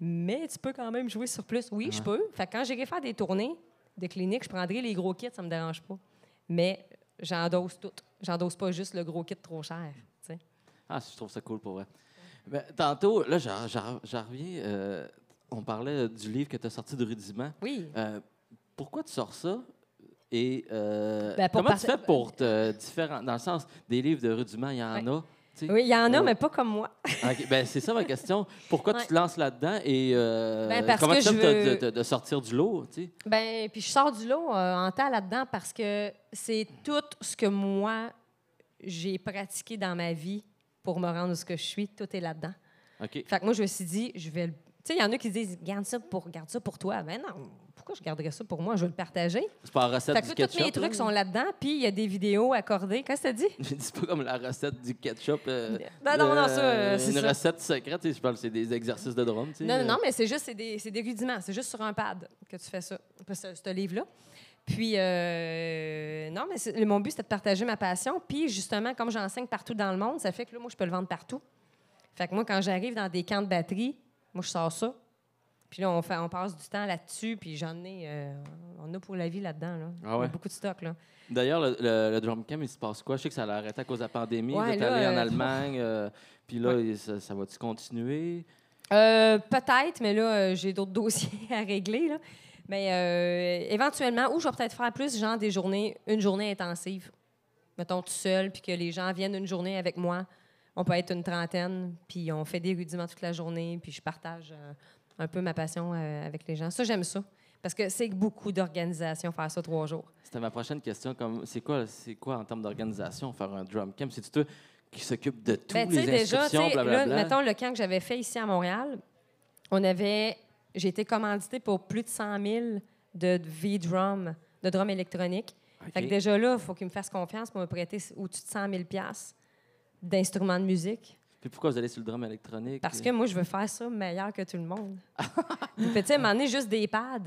mais tu peux quand même jouer sur plus. Oui, je peux. Fait que quand j'irai faire des tournées de clinique, je prendrai les gros kits, ça me dérange pas. Mais j'endosse tout. J'endosse pas juste le gros kit trop cher. tu sais. Ah, je trouve ça cool pour vrai. Ben, tantôt, là, j'en- reviens. euh, on parlait du livre que tu as sorti de Rudiment. Oui. Euh, pourquoi tu sors ça? Et euh, Ben, comment tu fais pour te dans le sens des livres de rudiments, il y en a. Oui, il y en a, mais pas comme moi. Ben, c'est ça ma question. Pourquoi Ouais. tu te lances là-dedans et euh, Ben, parce comment tu veux- de, de- de sortir du lot? Ben, puis je sors du lot euh, en temps là-dedans parce que c'est tout ce que moi, j'ai pratiqué dans ma vie pour me rendre où ce que je suis. Tout est là-dedans. Fait que moi, je me suis dit, je vais. Tu sais, il y en a qui disent, garde ça pour, garde ça pour toi. Ben non, pourquoi je garderais ça pour moi? Je veux le partager. C'est pas la recette Fait que du là, tous mes ketchup. trucs là? sont là-dedans, puis il y a des vidéos accordées. Qu'est-ce que t'as dit? C'est pas comme la recette du ketchup. euh, Ben non, non, ça, euh, euh, c'est Une ça. recette secrète, je parle, c'est des exercices de drum. tu sais, Non, non, euh. non, mais c'est juste, c'est des, c'est des rudiments. C'est juste sur un pad que tu fais ça, ce, ce livre-là. Puis, euh, non, mais c'est- mon but, c'était de partager ma passion. Puis, justement, comme j'enseigne partout dans le monde, ça fait que là, moi, je peux le vendre partout. Fait que moi, quand j'arrive dans des camps de batterie, moi, je sors ça. Puis là, on, fait, on passe du temps là-dessus. Puis j'en ai, euh, on a pour la vie là-dedans. Là. Ah ouais? On a beaucoup de stock, là. D'ailleurs, le, le, le drum camp, il se passe quoi? Je sais que ça a arrêté à cause de la pandémie. Ouais, vous êtes allé en euh, Allemagne. euh, Puis là, ça, ça va-tu continuer? Euh, Peut-être, mais là, j'ai d'autres dossiers à régler. Là. Mais euh, éventuellement, ou je vais peut-être faire plus, genre des journées, une journée intensive. Mettons tout seul, puis que les gens viennent une journée avec moi. On peut être une trentaine, puis on fait des rudiments toute la journée, puis je partage un peu ma passion euh, avec les gens. Ça, j'aime ça. Parce que c'est beaucoup d'organisation faire ça trois jours. C'était ma prochaine question. Comme, c'est, quoi, c'est quoi en termes d'organisation faire un drum camp? C'est-tu toi qui s'occupe de tout, Ben, les déjà, inscriptions, là, blablabla? mettons le camp que j'avais fait ici à Montréal, on avait, j'ai été commandité pour plus de 100 000 de V-drum, de drum électronique. Fait que déjà là, il faut qu'il me fasse confiance pour me prêter au-dessus de 100 000 d'instruments de musique. Puis pourquoi vous allez sur le drum électronique? Parce que moi, je veux faire ça meilleur que tout le monde. Puis, tu sais, juste des pads,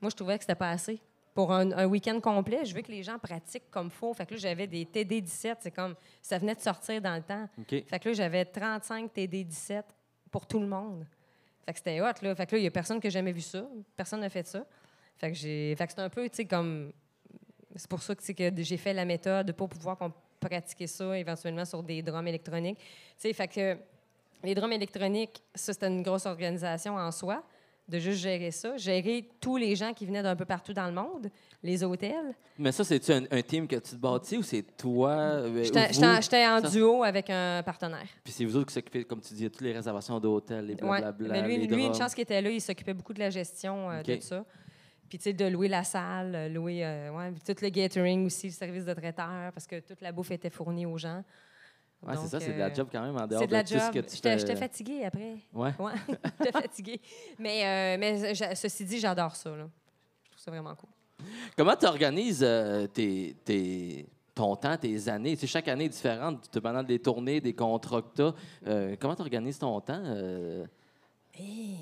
moi, je trouvais que c'était pas assez. Pour un, un week-end complet, je veux que les gens pratiquent comme faut. Fait que là, j'avais des TD17. C'est comme, ça venait de sortir dans le temps. Fait que là, j'avais 35 TD17 pour tout le monde. Fait que c'était hot, là. Fait que là, il y a personne que j'ai jamais vu ça. Personne n'a fait ça. Fait que j'ai... Fait que c'est un peu, tu sais, comme... C'est pour ça que, que j'ai fait la méthode pour pouvoir qu'on- pratiquer ça éventuellement sur des drums électroniques. Tu sais, fait que les drums électroniques, ça, c'était une grosse organisation en soi, de juste gérer ça. Gérer tous les gens qui venaient d'un peu partout dans le monde, les hôtels. Mais ça, c'est-tu un, un team que tu te bâtis ou c'est toi? euh, J'étais en duo avec un partenaire. Puis c'est vous autres qui s'occupez, comme tu dis, de toutes les réservations d'hôtels, les Ouais. blablabla, Mais lui, les lui, une chance qu'il était là, il s'occupait beaucoup de la gestion euh, de ça. Puis, tu sais, de louer la salle, euh, louer euh, ouais, puis tout le catering aussi, le service de traiteur, parce que toute la bouffe était fournie aux gens. Ouais, c'est ça, c'est de la euh, job quand même en dehors C'est de la tout ce job. que tu fais. j'étais fatiguée après. Ouais. Ouais, j'étais fatiguée. Mais, euh, mais ceci dit, j'adore ça. Là. Je trouve ça vraiment cool. Comment tu organises tes, tes- ton temps, tes années? Tu sais, chaque année est différente, dépendant des tournées, des contrats que tu as. comment tu organises ton temps? Hey,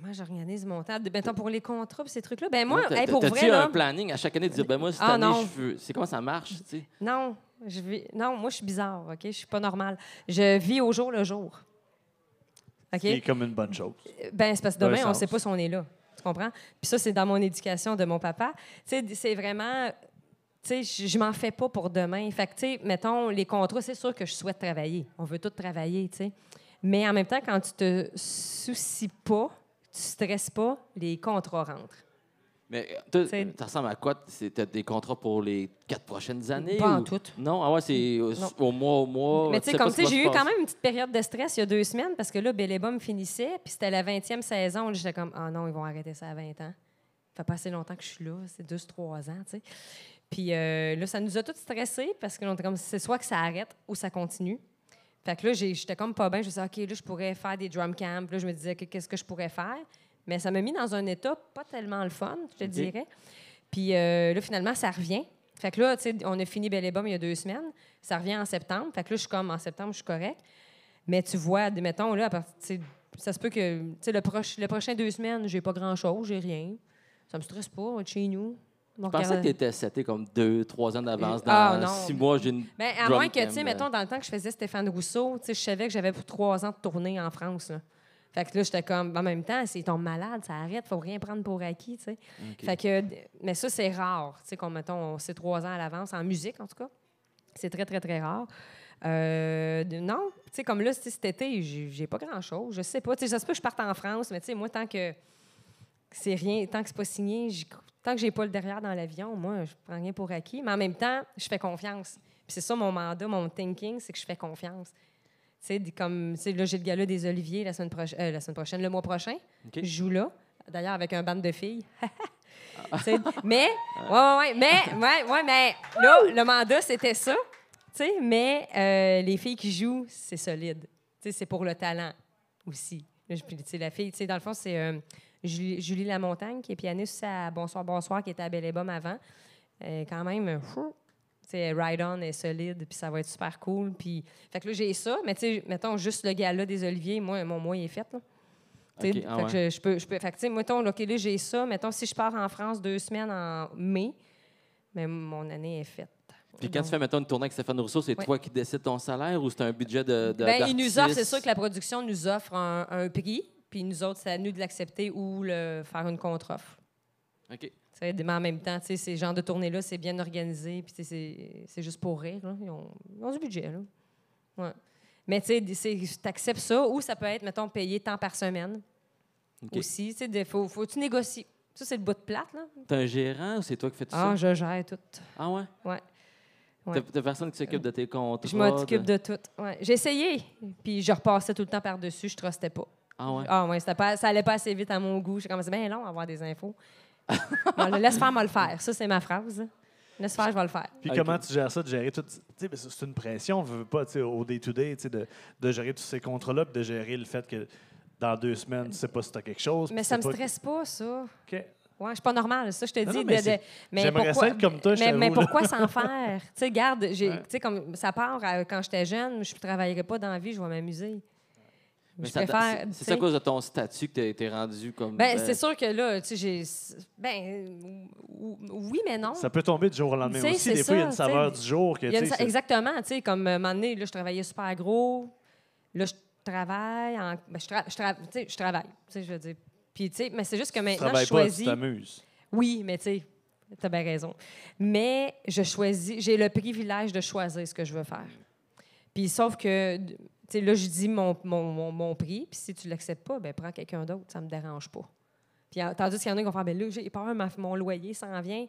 comment j'organise mon temps? De- mettons, pour les contrats et ces trucs-là. Ben moi, hey, pour T'as-tu vrai, là, un planning à chaque année de dire, ben moi, cette Ah, année, non. je veux. C'est comment ça marche? tu sais? non, je vis, non, moi, je suis bizarre, OK? Je suis pas normale. Je vis au jour le jour. OK? C'est comme une bonne chose. Ben, c'est parce que demain, on ne sait pas si on est là. Tu comprends? Puis ça, c'est dans mon éducation de mon papa. Tu sais, c'est vraiment. Tu sais, je je m'en fais pas pour demain. Fait que, tu sais, mettons, les contrats, c'est sûr que je souhaite travailler. On veut tous travailler, tu sais. Mais en même temps, quand tu te soucies pas, tu stresses pas, les contrats rentrent. Mais euh, ça ressemble à quoi? C'est- T'as des contrats pour les quatre prochaines années? Pas en ou- tout. Non, ah ouais, c'est au, mois au mois. Mais tu sais, comme tu sais, j'ai eu quand même une petite période de stress il y a deux semaines parce que là, Bellébum finissait, puis c'était la 20e saison. J'étais comme, ah non, ils vont arrêter ça à 20 ans. Ça fait pas assez longtemps que je suis là, c'est deux, trois ans, tu sais. Puis euh, là, ça nous a tous stressés parce que l'on était comme, c'est soit que ça arrête ou ça continue. Fait que là, j'étais comme pas bien. Je me disais, OK, là, je pourrais faire des drum camps. Là, je me disais, qu'est-ce que je pourrais faire? Mais ça m'a mis dans un état pas tellement le fun, je te dirais. Puis euh, là, finalement, ça revient. Fait que là, tu sais, on a fini Belle et Bomme il y a deux semaines. Ça revient en septembre. Fait que là, je suis comme, en septembre, je suis correct. Mais tu vois, mettons, là, à partir, ça se peut que, tu sais, le, proche, le prochain deux semaines, j'ai pas grand-chose, j'ai rien. Ça me stresse pas, on chez nous. Je pensais que regarde- tu étais seté comme deux, trois ans d'avance. Dans Ah, non. six mois, j'ai une. Ben, à moins que, tu sais, euh, mettons, dans le temps que je faisais Stéphane Rousseau, tu sais, je savais que j'avais pour trois ans de tournée en France. Là. Fait que là, j'étais comme, en même temps, s'ils tombent malades, ça arrête, faut rien prendre pour acquis, tu sais. Fait que, mais ça, c'est rare, tu sais, qu'on, mettons, on sait trois ans à l'avance, en musique, en tout cas. C'est très, très, très rare. Euh, non, tu sais, comme là, cet été, j'ai, j'ai pas grand-chose. Je sais pas, tu sais, ça se peut que je parte en France, mais tu sais, moi, tant que c'est rien, tant que c'est pas signé, tant que j'ai pas le derrière dans l'avion, moi, je prends rien pour acquis. Mais en même temps, je fais confiance. Puis c'est ça mon mandat, mon thinking, c'est que je fais confiance. Tu sais, comme, tu sais, là, j'ai le gala des Oliviers la semaine, proche- euh, la semaine prochaine, le mois prochain. OK. Je joue là, d'ailleurs, avec un band de filles. Sais, mais, ouais, mais, ouais, ouais, mais là, le mandat, c'était ça. Tu sais, mais euh, les filles qui jouent, c'est solide. Tu sais, c'est pour le talent aussi. Puis, tu sais, la fille, tu sais, dans le fond, c'est euh, Julie, Julie Lamontagne, qui est pianiste à Bonsoir, Bonsoir, qui était à Belle et Bomme avant. Euh, quand même, euh, tu sais, Ride On est solide, puis ça va être super cool. Puis, fait que là, j'ai ça, mais tu sais, mettons, juste le gala des Oliviers, moi, mon mois, est fait, là. Tu sais, OK, ah fait que ouais. je, je peux, je peux, fait que, tu sais, mettons, là, OK, là, j'ai ça. Mettons, si je pars en France deux semaines en mai, mais mon année est faite. Puis quand tu fais, mettons, une tournée avec Stéphane Rousseau, c'est Ouais. toi qui décides ton salaire ou c'est un budget de. de ben, nous offrent, c'est sûr que la production nous offre un, un prix, puis nous autres, c'est à nous de l'accepter ou le, faire une contre-offre. OK. Tu sais, Mais en même temps, tu sais, ces genres de tournées-là, c'est bien organisé, puis c'est juste pour rire. là. Ils, ont, ils ont du budget. Là. Ouais. Mais tu acceptes ça, ou ça peut être, mettons, payé tant par semaine OK. aussi. Tu sais, il faut, faut que tu négocies. Ça, c'est le bout de plate. Là. T'as un gérant ou c'est toi qui fais tout Ah, ça? je gère tout. Ah ouais? Ouais. T'as Ouais. t'as personne qui s'occupe de tes contrats? Je m'occupe de tout. Ouais. J'ai essayé, puis je repassais tout le temps par-dessus, je trustais pas. Ah ouais? Ah ouais, pas, ça allait pas assez vite à mon goût. J'ai commencé, bien long à avoir des infos. Laisse faire, moi le faire. Ça, c'est ma phrase. Laisse faire, je vais le faire. Puis comment tu gères ça, de gérer tout. Tu sais, ben, c'est une pression, on veut pas, tu sais, au day-to-day, tu sais, de, de gérer tous ces contrats-là, de gérer le fait que dans deux semaines, tu sais pas si tu as quelque chose. Mais ça me pas- stresse pas, ça. OK. Ouais, je suis pas normale, ça, je te Non, dis. non, mais de- de- c'est- mais j'aimerais pourquoi- ça être comme toi, mais, pourquoi s'en faire? Tu sais, garde, Ouais. comme ça part à- quand j'étais jeune, je ne travaillerais pas dans la vie, je vais m'amuser. Mais Je ça t'a- préfère. c'est- tu ça à cause de ton statut que t'es- t'es rendu comme. Ben, euh, c'est sûr que là, tu sais, j'ai. Ben, ou- oui, mais non. Ça peut tomber du jour au lendemain Tu aussi. c'est Des fois, il y a une ça, tu saveur du jour que Il y a tu une- sais, c'est- exactement, tu sais, comme euh, un moment donné, là, je travaillais super gros. Là, je travaille. En, ben, je, tra- je, tra- tu sais, je travaille, tu sais, je veux dire. Puis, tu sais, mais c'est juste que tu maintenant, je travailles pas, tu choisis. t'amuses. Oui, mais tu sais, t'as bien raison. Mais je choisis, j'ai le privilège de choisir ce que je veux faire. Puis sauf que, tu sais, là, je dis mon, mon, mon, mon prix, puis si tu l'acceptes pas, ben prends quelqu'un d'autre, ça me dérange pas. Puis tandis qu'il y en a qui vont faire, ben là, j'ai peur, ma- mon loyer s'en vient.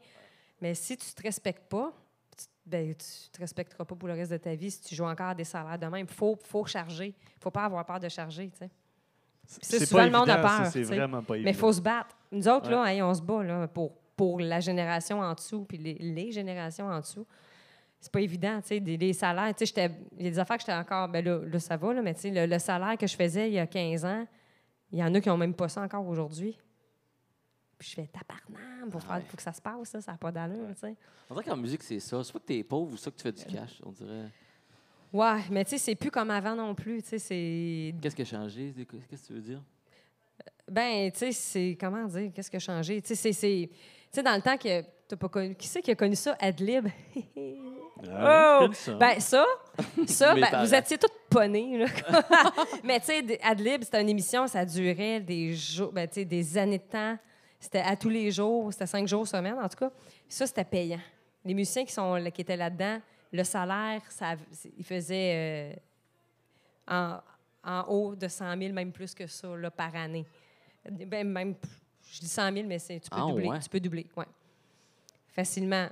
Mais si tu te respectes pas, tu, ben, tu te respecteras pas pour le reste de ta vie si tu joues encore à des salaires de même. Il faut, faut charger. Il faut pas avoir peur de charger, tu sais. c'est souvent pas le monde a peur, C'est vraiment pas Mais il faut se battre. Nous autres, là, hey, on se bat là, pour, pour la génération en dessous, puis les, les générations en dessous. C'est pas évident, tu sais, des, des salaires. Tu sais, il y a des affaires que j'étais encore, ben là, là, ça va, là, mais tu sais, le, le salaire que je faisais il y a 15 ans, il y en a qui n'ont même pas ça encore aujourd'hui. Puis je fais tabarnam, faut, faire- faut que ça se passe, ça, ça n'a pas d'allure, tu sais. On dirait qu'en musique, c'est ça. C'est pas que t'es pauvre ou ça que tu fais du cash, on dirait. Ouais, mais tu sais, c'est plus comme avant non plus, tu sais, c'est... Qu'est-ce qui a changé? Qu'est-ce que tu veux dire? Ben, tu sais, c'est. Comment dire? Qu'est-ce qui a changé? Tu sais, c'est. Tu sais, dans le temps que. T'as pas connu. Qui c'est qui a connu ça? Adlib? Ah, Oh! ça. Ben, ça, ça ben, vous étiez toutes ponés. là. Mais, tu sais, Adlib, c'était une émission, ça durait des jours, ben, tu sais, des années de temps. C'était à tous les jours, c'était cinq jours semaine, en tout cas. Ça, c'était payant. Les musiciens qui, sont, qui étaient là-dedans, le salaire, ça, ils faisaient euh, en, en haut de 100 000, même plus que ça, là, par année. Ben, même, je dis 100 000, mais c'est- tu peux Ah, doubler. ouais? Tu peux doubler, ouais. Facilement.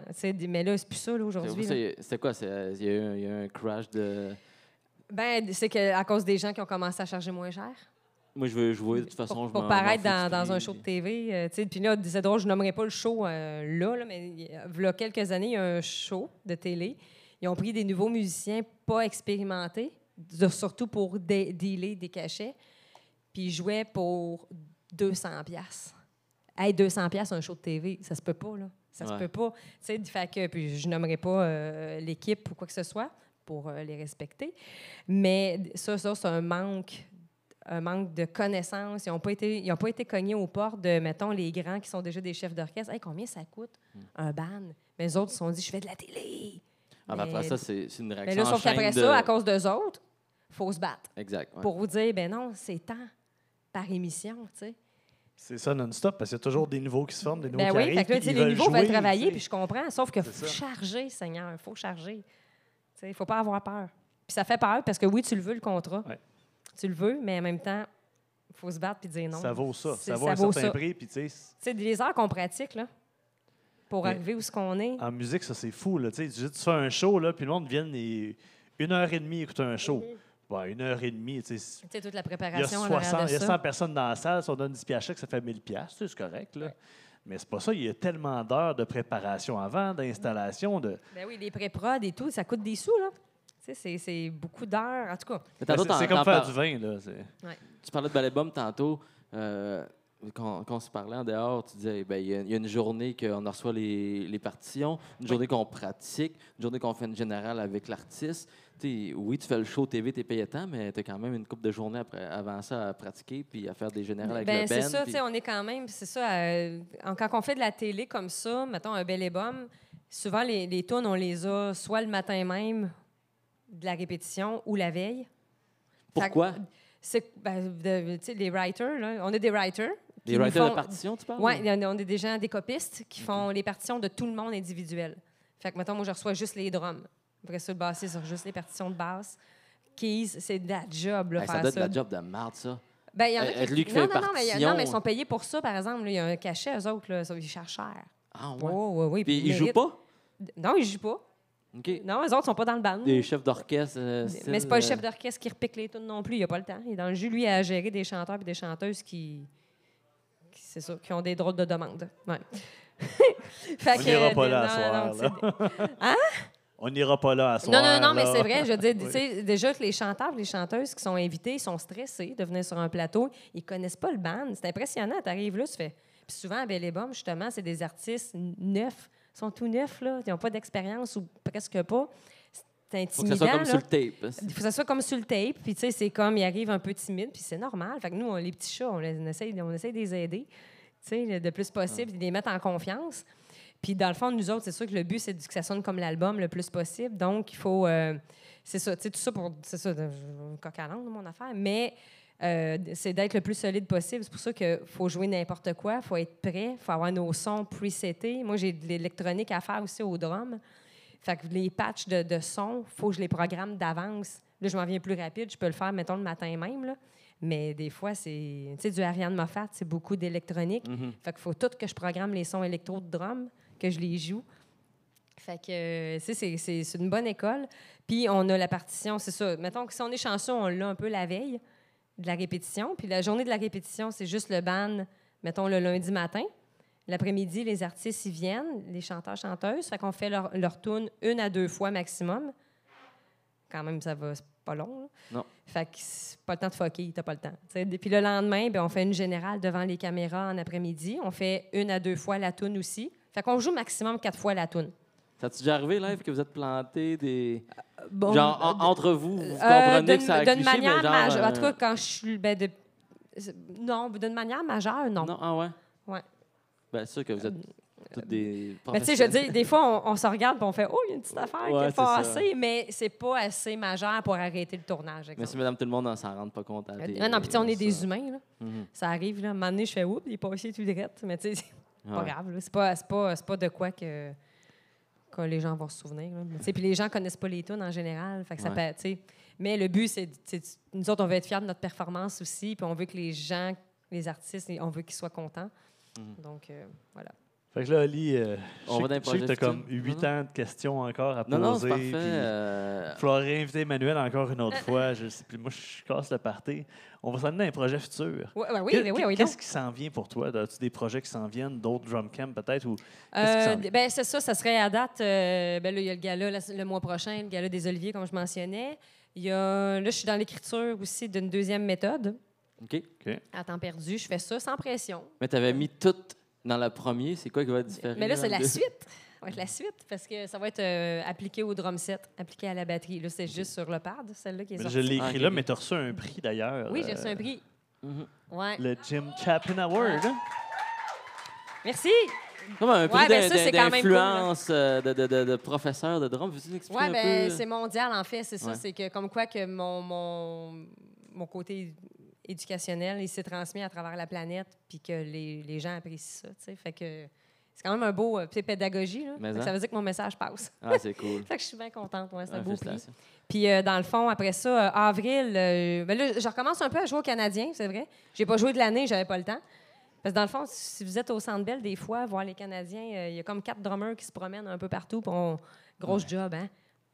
Mais là, c'est plus ça, aujourd'hui. C'est- quoi? Il y, a eu un- il y a eu un crash de. Ben, c'est que à cause des gens qui ont commencé à charger moins cher. Moi, je veux jouer, de toute façon. pour, je pour paraître dans, un show de TV. euh, puis là, c'est drôle, je nommerai pas le show euh, là, là, mais il y a il y a quelques années, il y a un show de télé. Ils ont pris des nouveaux musiciens pas expérimentés, de- surtout pour dé- dealer des cachets. Puis ils jouaient pour 200 pièces. Hey, 200 pièces un show de TV, ça se peut pas, là. Ça se Ouais. peut pas. Tu sais, fait que, puis je nommerai pas euh, l'équipe ou quoi que ce soit pour euh, les respecter. Mais ça, ça c'est un manque un manque de connaissances. Ils n'ont pas, été- ils ont pas été cognés aux portes de, mettons, les grands qui sont déjà des chefs d'orchestre. Hey, combien ça coûte Hmm. un ban? Mais les autres se sont dit, je fais de la télé. Ah, ben, Mais- après ça, c'est une Mais réaction là, en sauf qu'après de- ça, à cause d'eux autres, il faut se battre Exact. ouais. pour vous dire, ben non, c'est tant par émission, tu sais. C'est ça non-stop, parce qu'il y a toujours des nouveaux qui se forment, des nouveaux Ben qui oui, arrivent. fait que là, puis ils les veulent nouveaux veulent travailler, tu puis je comprends. Sauf qu'il C'est faut ça. charger, Seigneur, il faut charger. Il ne faut pas avoir peur. Puis ça fait peur parce que oui, tu le veux, le contrat. Ouais. Tu le veux, mais en même temps, il faut se battre puis dire non. Ça vaut ça. C'est- Ça vaut ça un vaut certain ça. prix. Puis, tu sais, Tu sais, les heures qu'on pratique, là, pour Mais- arriver où ce qu'on est. en musique, ça, c'est fou. Là, tu sais, tu tu fais un show, là, puis le monde vient et une heure et demie écouter un show. Ouais, une heure et demie, tu sais, toute la il y a préparation 60, de il y a ça. 100 personnes dans la salle, si on donne 10 piastres, chaque, ça fait 1000 piastres, tu sais, c'est correct. Là. Mais c'est pas ça, il y a tellement d'heures de préparation avant, d'installation, de... Ben oui, les pré-prod et tout, ça coûte des sous, là. Tu sais, c'est- c'est beaucoup d'heures. En tout cas, Ben, c'est comme faire par- du vin, là. c'est- Tu parlais de Ballet-Bum tantôt. euh, quand, quand on se parlait en dehors, tu disais ben, il y, a- il y a une journée qu'on reçoit les, les partitions, une journée qu'on pratique, une journée qu'on fait une générale avec l'artiste. Oui, tu fais le show TV, tu es payé tant, mais tu as quand même une couple de journées après, avant ça à pratiquer puis à faire des générales avec Ben, le c'est band. ça, puis- sais, on est quand même, c'est ça, euh, quand on fait de la télé comme ça, mettons un bel ébum, souvent les, les tunes, on les a soit le matin même de la répétition ou la veille. Pourquoi? C'est, ben, les writers, là, on a des writers. Les nous writers font- de partition, tu parles? Oui, on a des gens, des copistes qui font les partitions de tout le monde individuel. Fait que, mettons, moi, je reçois juste les drums. Après ça, le bassiste sur juste les partitions de basse. Keys, c'est de la job, là, Hey, ça doit ça. être de la job de merde, ça. Ben, il y en a Euh, qui... lui qui non, fait non, non, mais, a- non, ils sont payés pour ça, par exemple. Il y a un cachet, eux autres, là, ils cherchent cher. Ah, ouais. Oh, oui, oui. Puis ils jouent méritent- pas? Non, ils jouent pas. Non, eux autres sont pas dans le band. Des chefs d'orchestre. euh, mais c'est pas le euh, chef d'orchestre qui repique les tunes non plus. Il a pas le temps. Il est dans le jus, lui, à gérer des chanteurs et des chanteuses qui... C'est ça, qui ont des drôles de demandes. Ouais. Fait On n'ira pas là à soir, On n'ira pas là à soir. Non, non, non, mais c'est vrai. Je veux dire, Oui. tu sais, déjà que les chanteurs, les chanteuses qui sont invités, sont stressés de venir sur un plateau. Ils connaissent pas le band. C'est impressionnant. Tu arrives là, tu fais. Puis souvent, à Belle et Bomme, justement, c'est des artistes neufs. Ils sont tout neufs, là. Ils n'ont pas d'expérience ou presque pas. Faut que ça soit comme là. sur le tape. Il faut que ça soit comme sur le tape. Puis, tu sais, c'est comme, ils arrivent un peu timides, puis c'est normal. Fait que nous, on- les petits chats, on, les, on essaye, on essaye de les aider, tu sais, le, plus possible, de les mettre en confiance. Puis, dans le fond, nous autres, c'est sûr que le but, c'est que ça sonne comme l'album le plus possible. Donc, il faut. euh, c'est ça, tu sais, tout ça pour. C'est ça, de- coq à l'âne, mon affaire. Mais euh, c'est d'être le plus solide possible. C'est pour ça qu'il faut jouer n'importe quoi. Il faut être prêt. Il faut avoir nos sons presetés. Moi, j'ai de l'électronique à faire aussi au drum. Fait que les patchs de, de son, il faut que je les programme d'avance. Là, je m'en viens plus rapide. Je peux le faire, mettons, le matin même. Là. Mais des fois, c'est tu sais, du Ariane Moffat, c'est beaucoup d'électronique. Mhm. Fait qu'il faut tout que je programme les sons électro de drum, que je les joue. Fait que, c'est une bonne école. Puis, on a la partition, c'est ça. Mettons que si on est chanceux, on l'a un peu la veille de la répétition. Puis, la journée de la répétition, c'est juste le ban, mettons, le lundi matin. L'après-midi, les artistes, ils viennent, les chanteurs, chanteuses. Fait qu'on fait leur, leur tune une à deux fois maximum. Quand même, ça va, c'est pas long. là. Non. Fait que c'est pas le temps de fucker, t'as pas le temps. T'sais, Puis le lendemain, ben, on fait une générale devant les caméras en après-midi. On fait une à deux fois la tune aussi. Fait qu'on joue maximum quatre fois la tune. Ça t'est déjà arrivé, live, que vous êtes planté des. Bon, genre, en- euh, entre vous, vous euh, comprenez que ça a d'une manière mais genre, majeure. En euh, tout cas, quand je suis. Ben, de- Non, d'une manière majeure, non. Non, ah ouais? Ouais. Ben, c'est sûr que vous êtes tous des. Mais tu sais, je dire, des fois, on, on se regarde et on fait Oh, il y a une petite affaire qui est c'est ça. passée, mais c'est pas assez majeur pour arrêter le tournage. Mais exemple. si madame tout le monde, on s'en rend pas compte. à télé, Non, non, puis tu sais, on est des humains. Là. Mhm. Ça arrive, là. À un moment donné, je fais Oups, il est passé tout direct. Mais tu sais, c'est pas Ouais. grave. là. C'est pas, c'est pas, c'est pas de quoi que, que les gens vont se souvenir. là. Mais tu sais, Puis les gens connaissent pas les tunes en général. Fait que ça Ouais. peut- tu sais. Mais le but, c'est. sais, Nous autres, on veut être fiers de notre performance aussi. Puis on veut que les gens, les artistes, on veut qu'ils soient contents. Mhm. Donc, euh, voilà. Fait que là, Ali, euh, je On sais je sais que t'as futurs. comme huit Non, ans de questions encore à Non, non, c'est poser. parfait. puis euh, Il faudra réinviter Emmanuel encore une autre fois. Je sais plus. Moi, je casse le party. On va s'en aller dans les projets futurs. Ouais, ouais, oui, que- oui, Qu'est-ce donc. qui s'en vient pour toi? As-tu des projets qui s'en viennent, d'autres drum camp peut-être? Ou... Euh, ben, c'est ça, ça serait à date. euh, ben là, il y a le gala la- le mois prochain, le gala des Oliviers, comme je mentionnais. Il y a, là, je suis dans l'écriture aussi d'une deuxième méthode, OK? à temps perdu. Je fais ça sans pression. Mais tu avais mis toute Dans le premier, c'est quoi qui va être différent? Mais là, c'est la suite. Ça va être la suite parce que ça va être euh, appliqué au drum set, appliqué à la batterie. Là, c'est juste sur le pad, celle-là qui est Mais sortie. Je l'ai Ah, écrit ok, là, mais tu as reçu un prix d'ailleurs. Oui, j'ai reçu euh, un prix. Mhm. Ouais. Le Jim Chapin Award. Merci. Comme un prix Ouais, ben cool, d'influence euh, de, de, de, de professeur de drum. Veux-tu un ben, peu? c'est mondial, en fait. C'est ça. C'est que, comme quoi, que mon, mon, mon côté éducationnel, il s'est transmis à travers la planète, puis que les, les gens apprécient ça. Fait que c'est quand même un beau euh, pédagogie. Là. Mais hein? ça veut dire que mon message passe. Ah, c'est cool. Fait que je suis bien contente. Ouais, c'est un beau prix. Puis, euh, dans le fond, après ça, euh, avril, euh, ben là, je recommence un peu à jouer au Canadien, c'est vrai. J'ai pas joué de l'année, j'avais pas le temps. Parce que dans le fond, si vous êtes au Centre Bell, des fois, voir les Canadiens, il y a comme quatre drummers qui se promènent un peu partout. On... Grosse job, hein?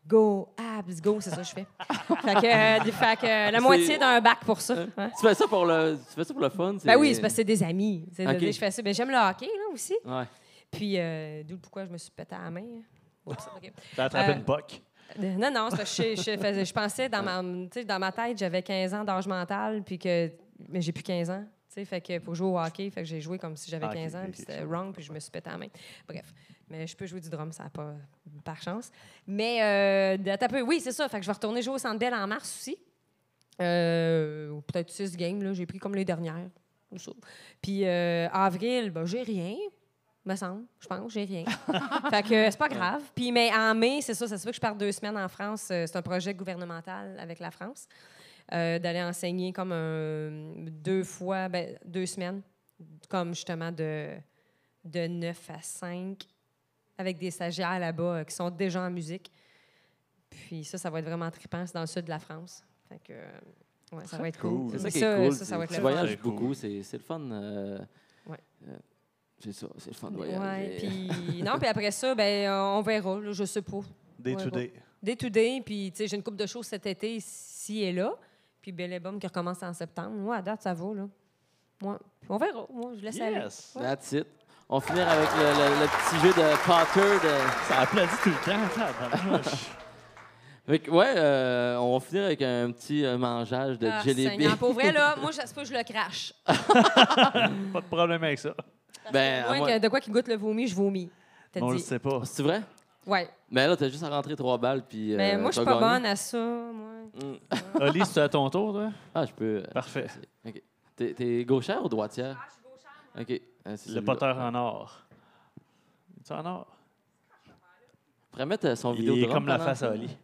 Go, abs, go, c'est ça que je fais. fait que, euh, fait que, euh, la moitié d'un bac pour ça. hein? Tu fais ça pour le, tu fais ça pour le fun? Ben oui, c'est parce que c'est des amis. Je fais ça. Ben, j'aime le hockey, là, aussi. Ouais. Puis, euh, d'où pourquoi je me suis pété à la main. hein? Oups. T'as attrapé Euh, une poque. Non, non, c'est parce que je, je faisais- je pensais dans ma, tu sais, dans ma tête, j'avais 15 ans d'âge mental, puis que. Mais j'ai plus 15 ans. tu sais, Fait que pour jouer au hockey, fait que j'ai joué comme si j'avais Ah, ok, 15 ans, ok, puis c'était wrong, puis je me suis pété la main. Bref. Mais je peux jouer du drum, ça n'a pas par chance. Mais euh, peu, oui, c'est ça. Fait que je vais retourner jouer au Centre Bell en mars aussi. Euh, peut-être 6 games, là. J'ai pris comme les dernières. ou ça. Puis euh, avril, ben, j'ai rien. Me semble, je pense, j'ai rien. fait que c'est pas grave. Puis, mais en mai, c'est ça, ça se peut que je parte deux semaines en France. Euh, C'est un projet gouvernemental avec la France. d'aller enseigner comme un- deux fois, ben, deux semaines, comme justement de, de 9 à 5, avec des stagiaires là-bas euh, qui sont déjà en musique. Puis ça, ça va être vraiment trippant. C'est dans le sud de la France. Fait que, euh, ouais, ça va être cool. cool. C'est ça Puis qui est cool. Ça, ça va être tu voyages cool. beaucoup, c'est c'est le fun. euh, Ouais. euh, c'est ça, c'est le fun de Ouais, voyager. puis non, puis après ça, ben on verra, là, je sais pas. Day ouais, to day. Day to day, puis tu sais, j'ai une coupe de choses cet été, ici et là. Puis Belle Bombe qui recommence en septembre. Moi, à date, ça va, là. Ouais. Puis on verra. Moi, je laisse aller. Yes! That's it. On va finir avec le, le- le petit jeu de Potter. De... Ça applaudit tout le temps. tabarnouche. Fait que, ouais, euh, on va finir avec un petit euh, mangeage de Ah, jelly Seigneur, bean. pour vrai, là, moi, je sais pas, je le crache. Pas de problème avec ça. Ben, Moi, à moi- que de quoi qui goûte le vomi, je vomis. On le dit. sait pas. C'est vrai? Ouais. Ben là, t'as juste à rentrer trois balles, puis. Mais euh, moi, je suis pas gagné. bonne à ça, moi. Mm. Oli, c'est à ton tour, toi? Ah, je peux. euh, Parfait. OK. T'es, gauchère ou droitière? Ah. OK. Euh, Le poteur en or. Es-tu en or? On pourrait mettre euh, son Il vidéo est drum comme la face à Oli.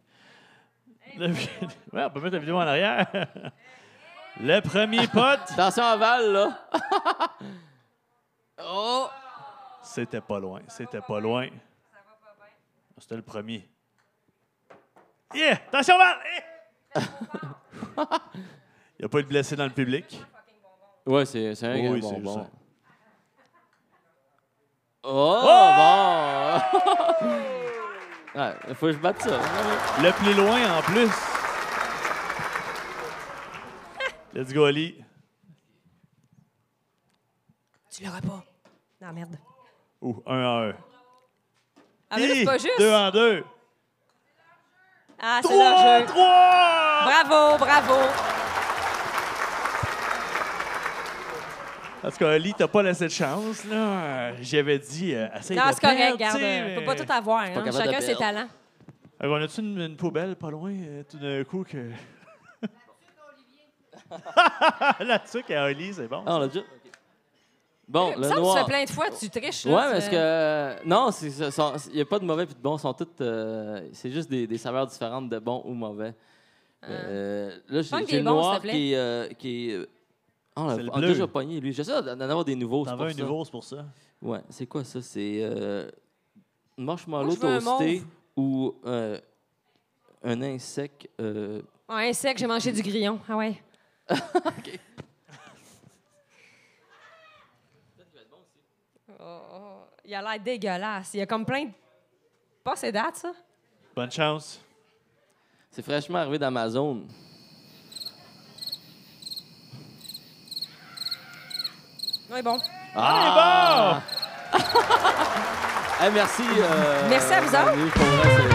Le- Ouais, on peut mettre la vidéo en arrière. Le premier pote, Attention à Val, là. oh! c'était pas loin. C'était pas loin. C'était le premier. Yeah! Attention, Val! Eh! Il n'y a pas eu de blessé dans le public? Ouais, c'est, un Oui, bon, Oh, Oh! bon! ouais, il faut que je batte ça. Le plus loin en plus. Let's go, Ali. Tu l'auras pas. Non, merde. Ouh, un à un. Ah, mais là, c'est pas juste. Deux en deux. Ah, c'est leur jeu. trois! Bravo, bravo. En tout cas, Ali, t'as pas laissé de chance, là. Euh, J'avais dit, euh, essaye Non, de c'est correct, perdre, regarde. tu sais, On peut pas tout avoir. Hein? capable de Chacun ses perdre. talents. Alors, on a-tu une, une poubelle pas loin, euh, tout d'un coup, que... La tuque à Oli, c'est bon. Ah, on l'a déjà. Bon, le que tu noir. fais plein de fois, tu triches. là, Ouais, tu- parce que. euh, non, c'est- c'est- sont- il n'y a pas de mauvais et de bons. Sont toutes, euh, c'est juste des, des saveurs différentes de bons ou mauvais. Euh, là, j'ai Prends j'ai des le bons, s'il noir plaît. qui est. euh, qui est euh, on a bleu. déjà pogné, lui. J'essaie d'en avoir des nouveaux. T'en pour veux un ça. nouveau, c'est pour ça? Ouais, c'est quoi ça? C'est euh, un marshmallow toasté ou euh, un insecte. euh, un sec, j'ai mangé du grillon. Ah ouais. Oh, oh, il a l'air dégueulasse. Il y a comme plein de. Pas ces dates, ça? Bonne chance. c'est fraîchement arrivé d'Amazon. Oui, bon. Ah! Hey, merci. euh, Merci à vous autres.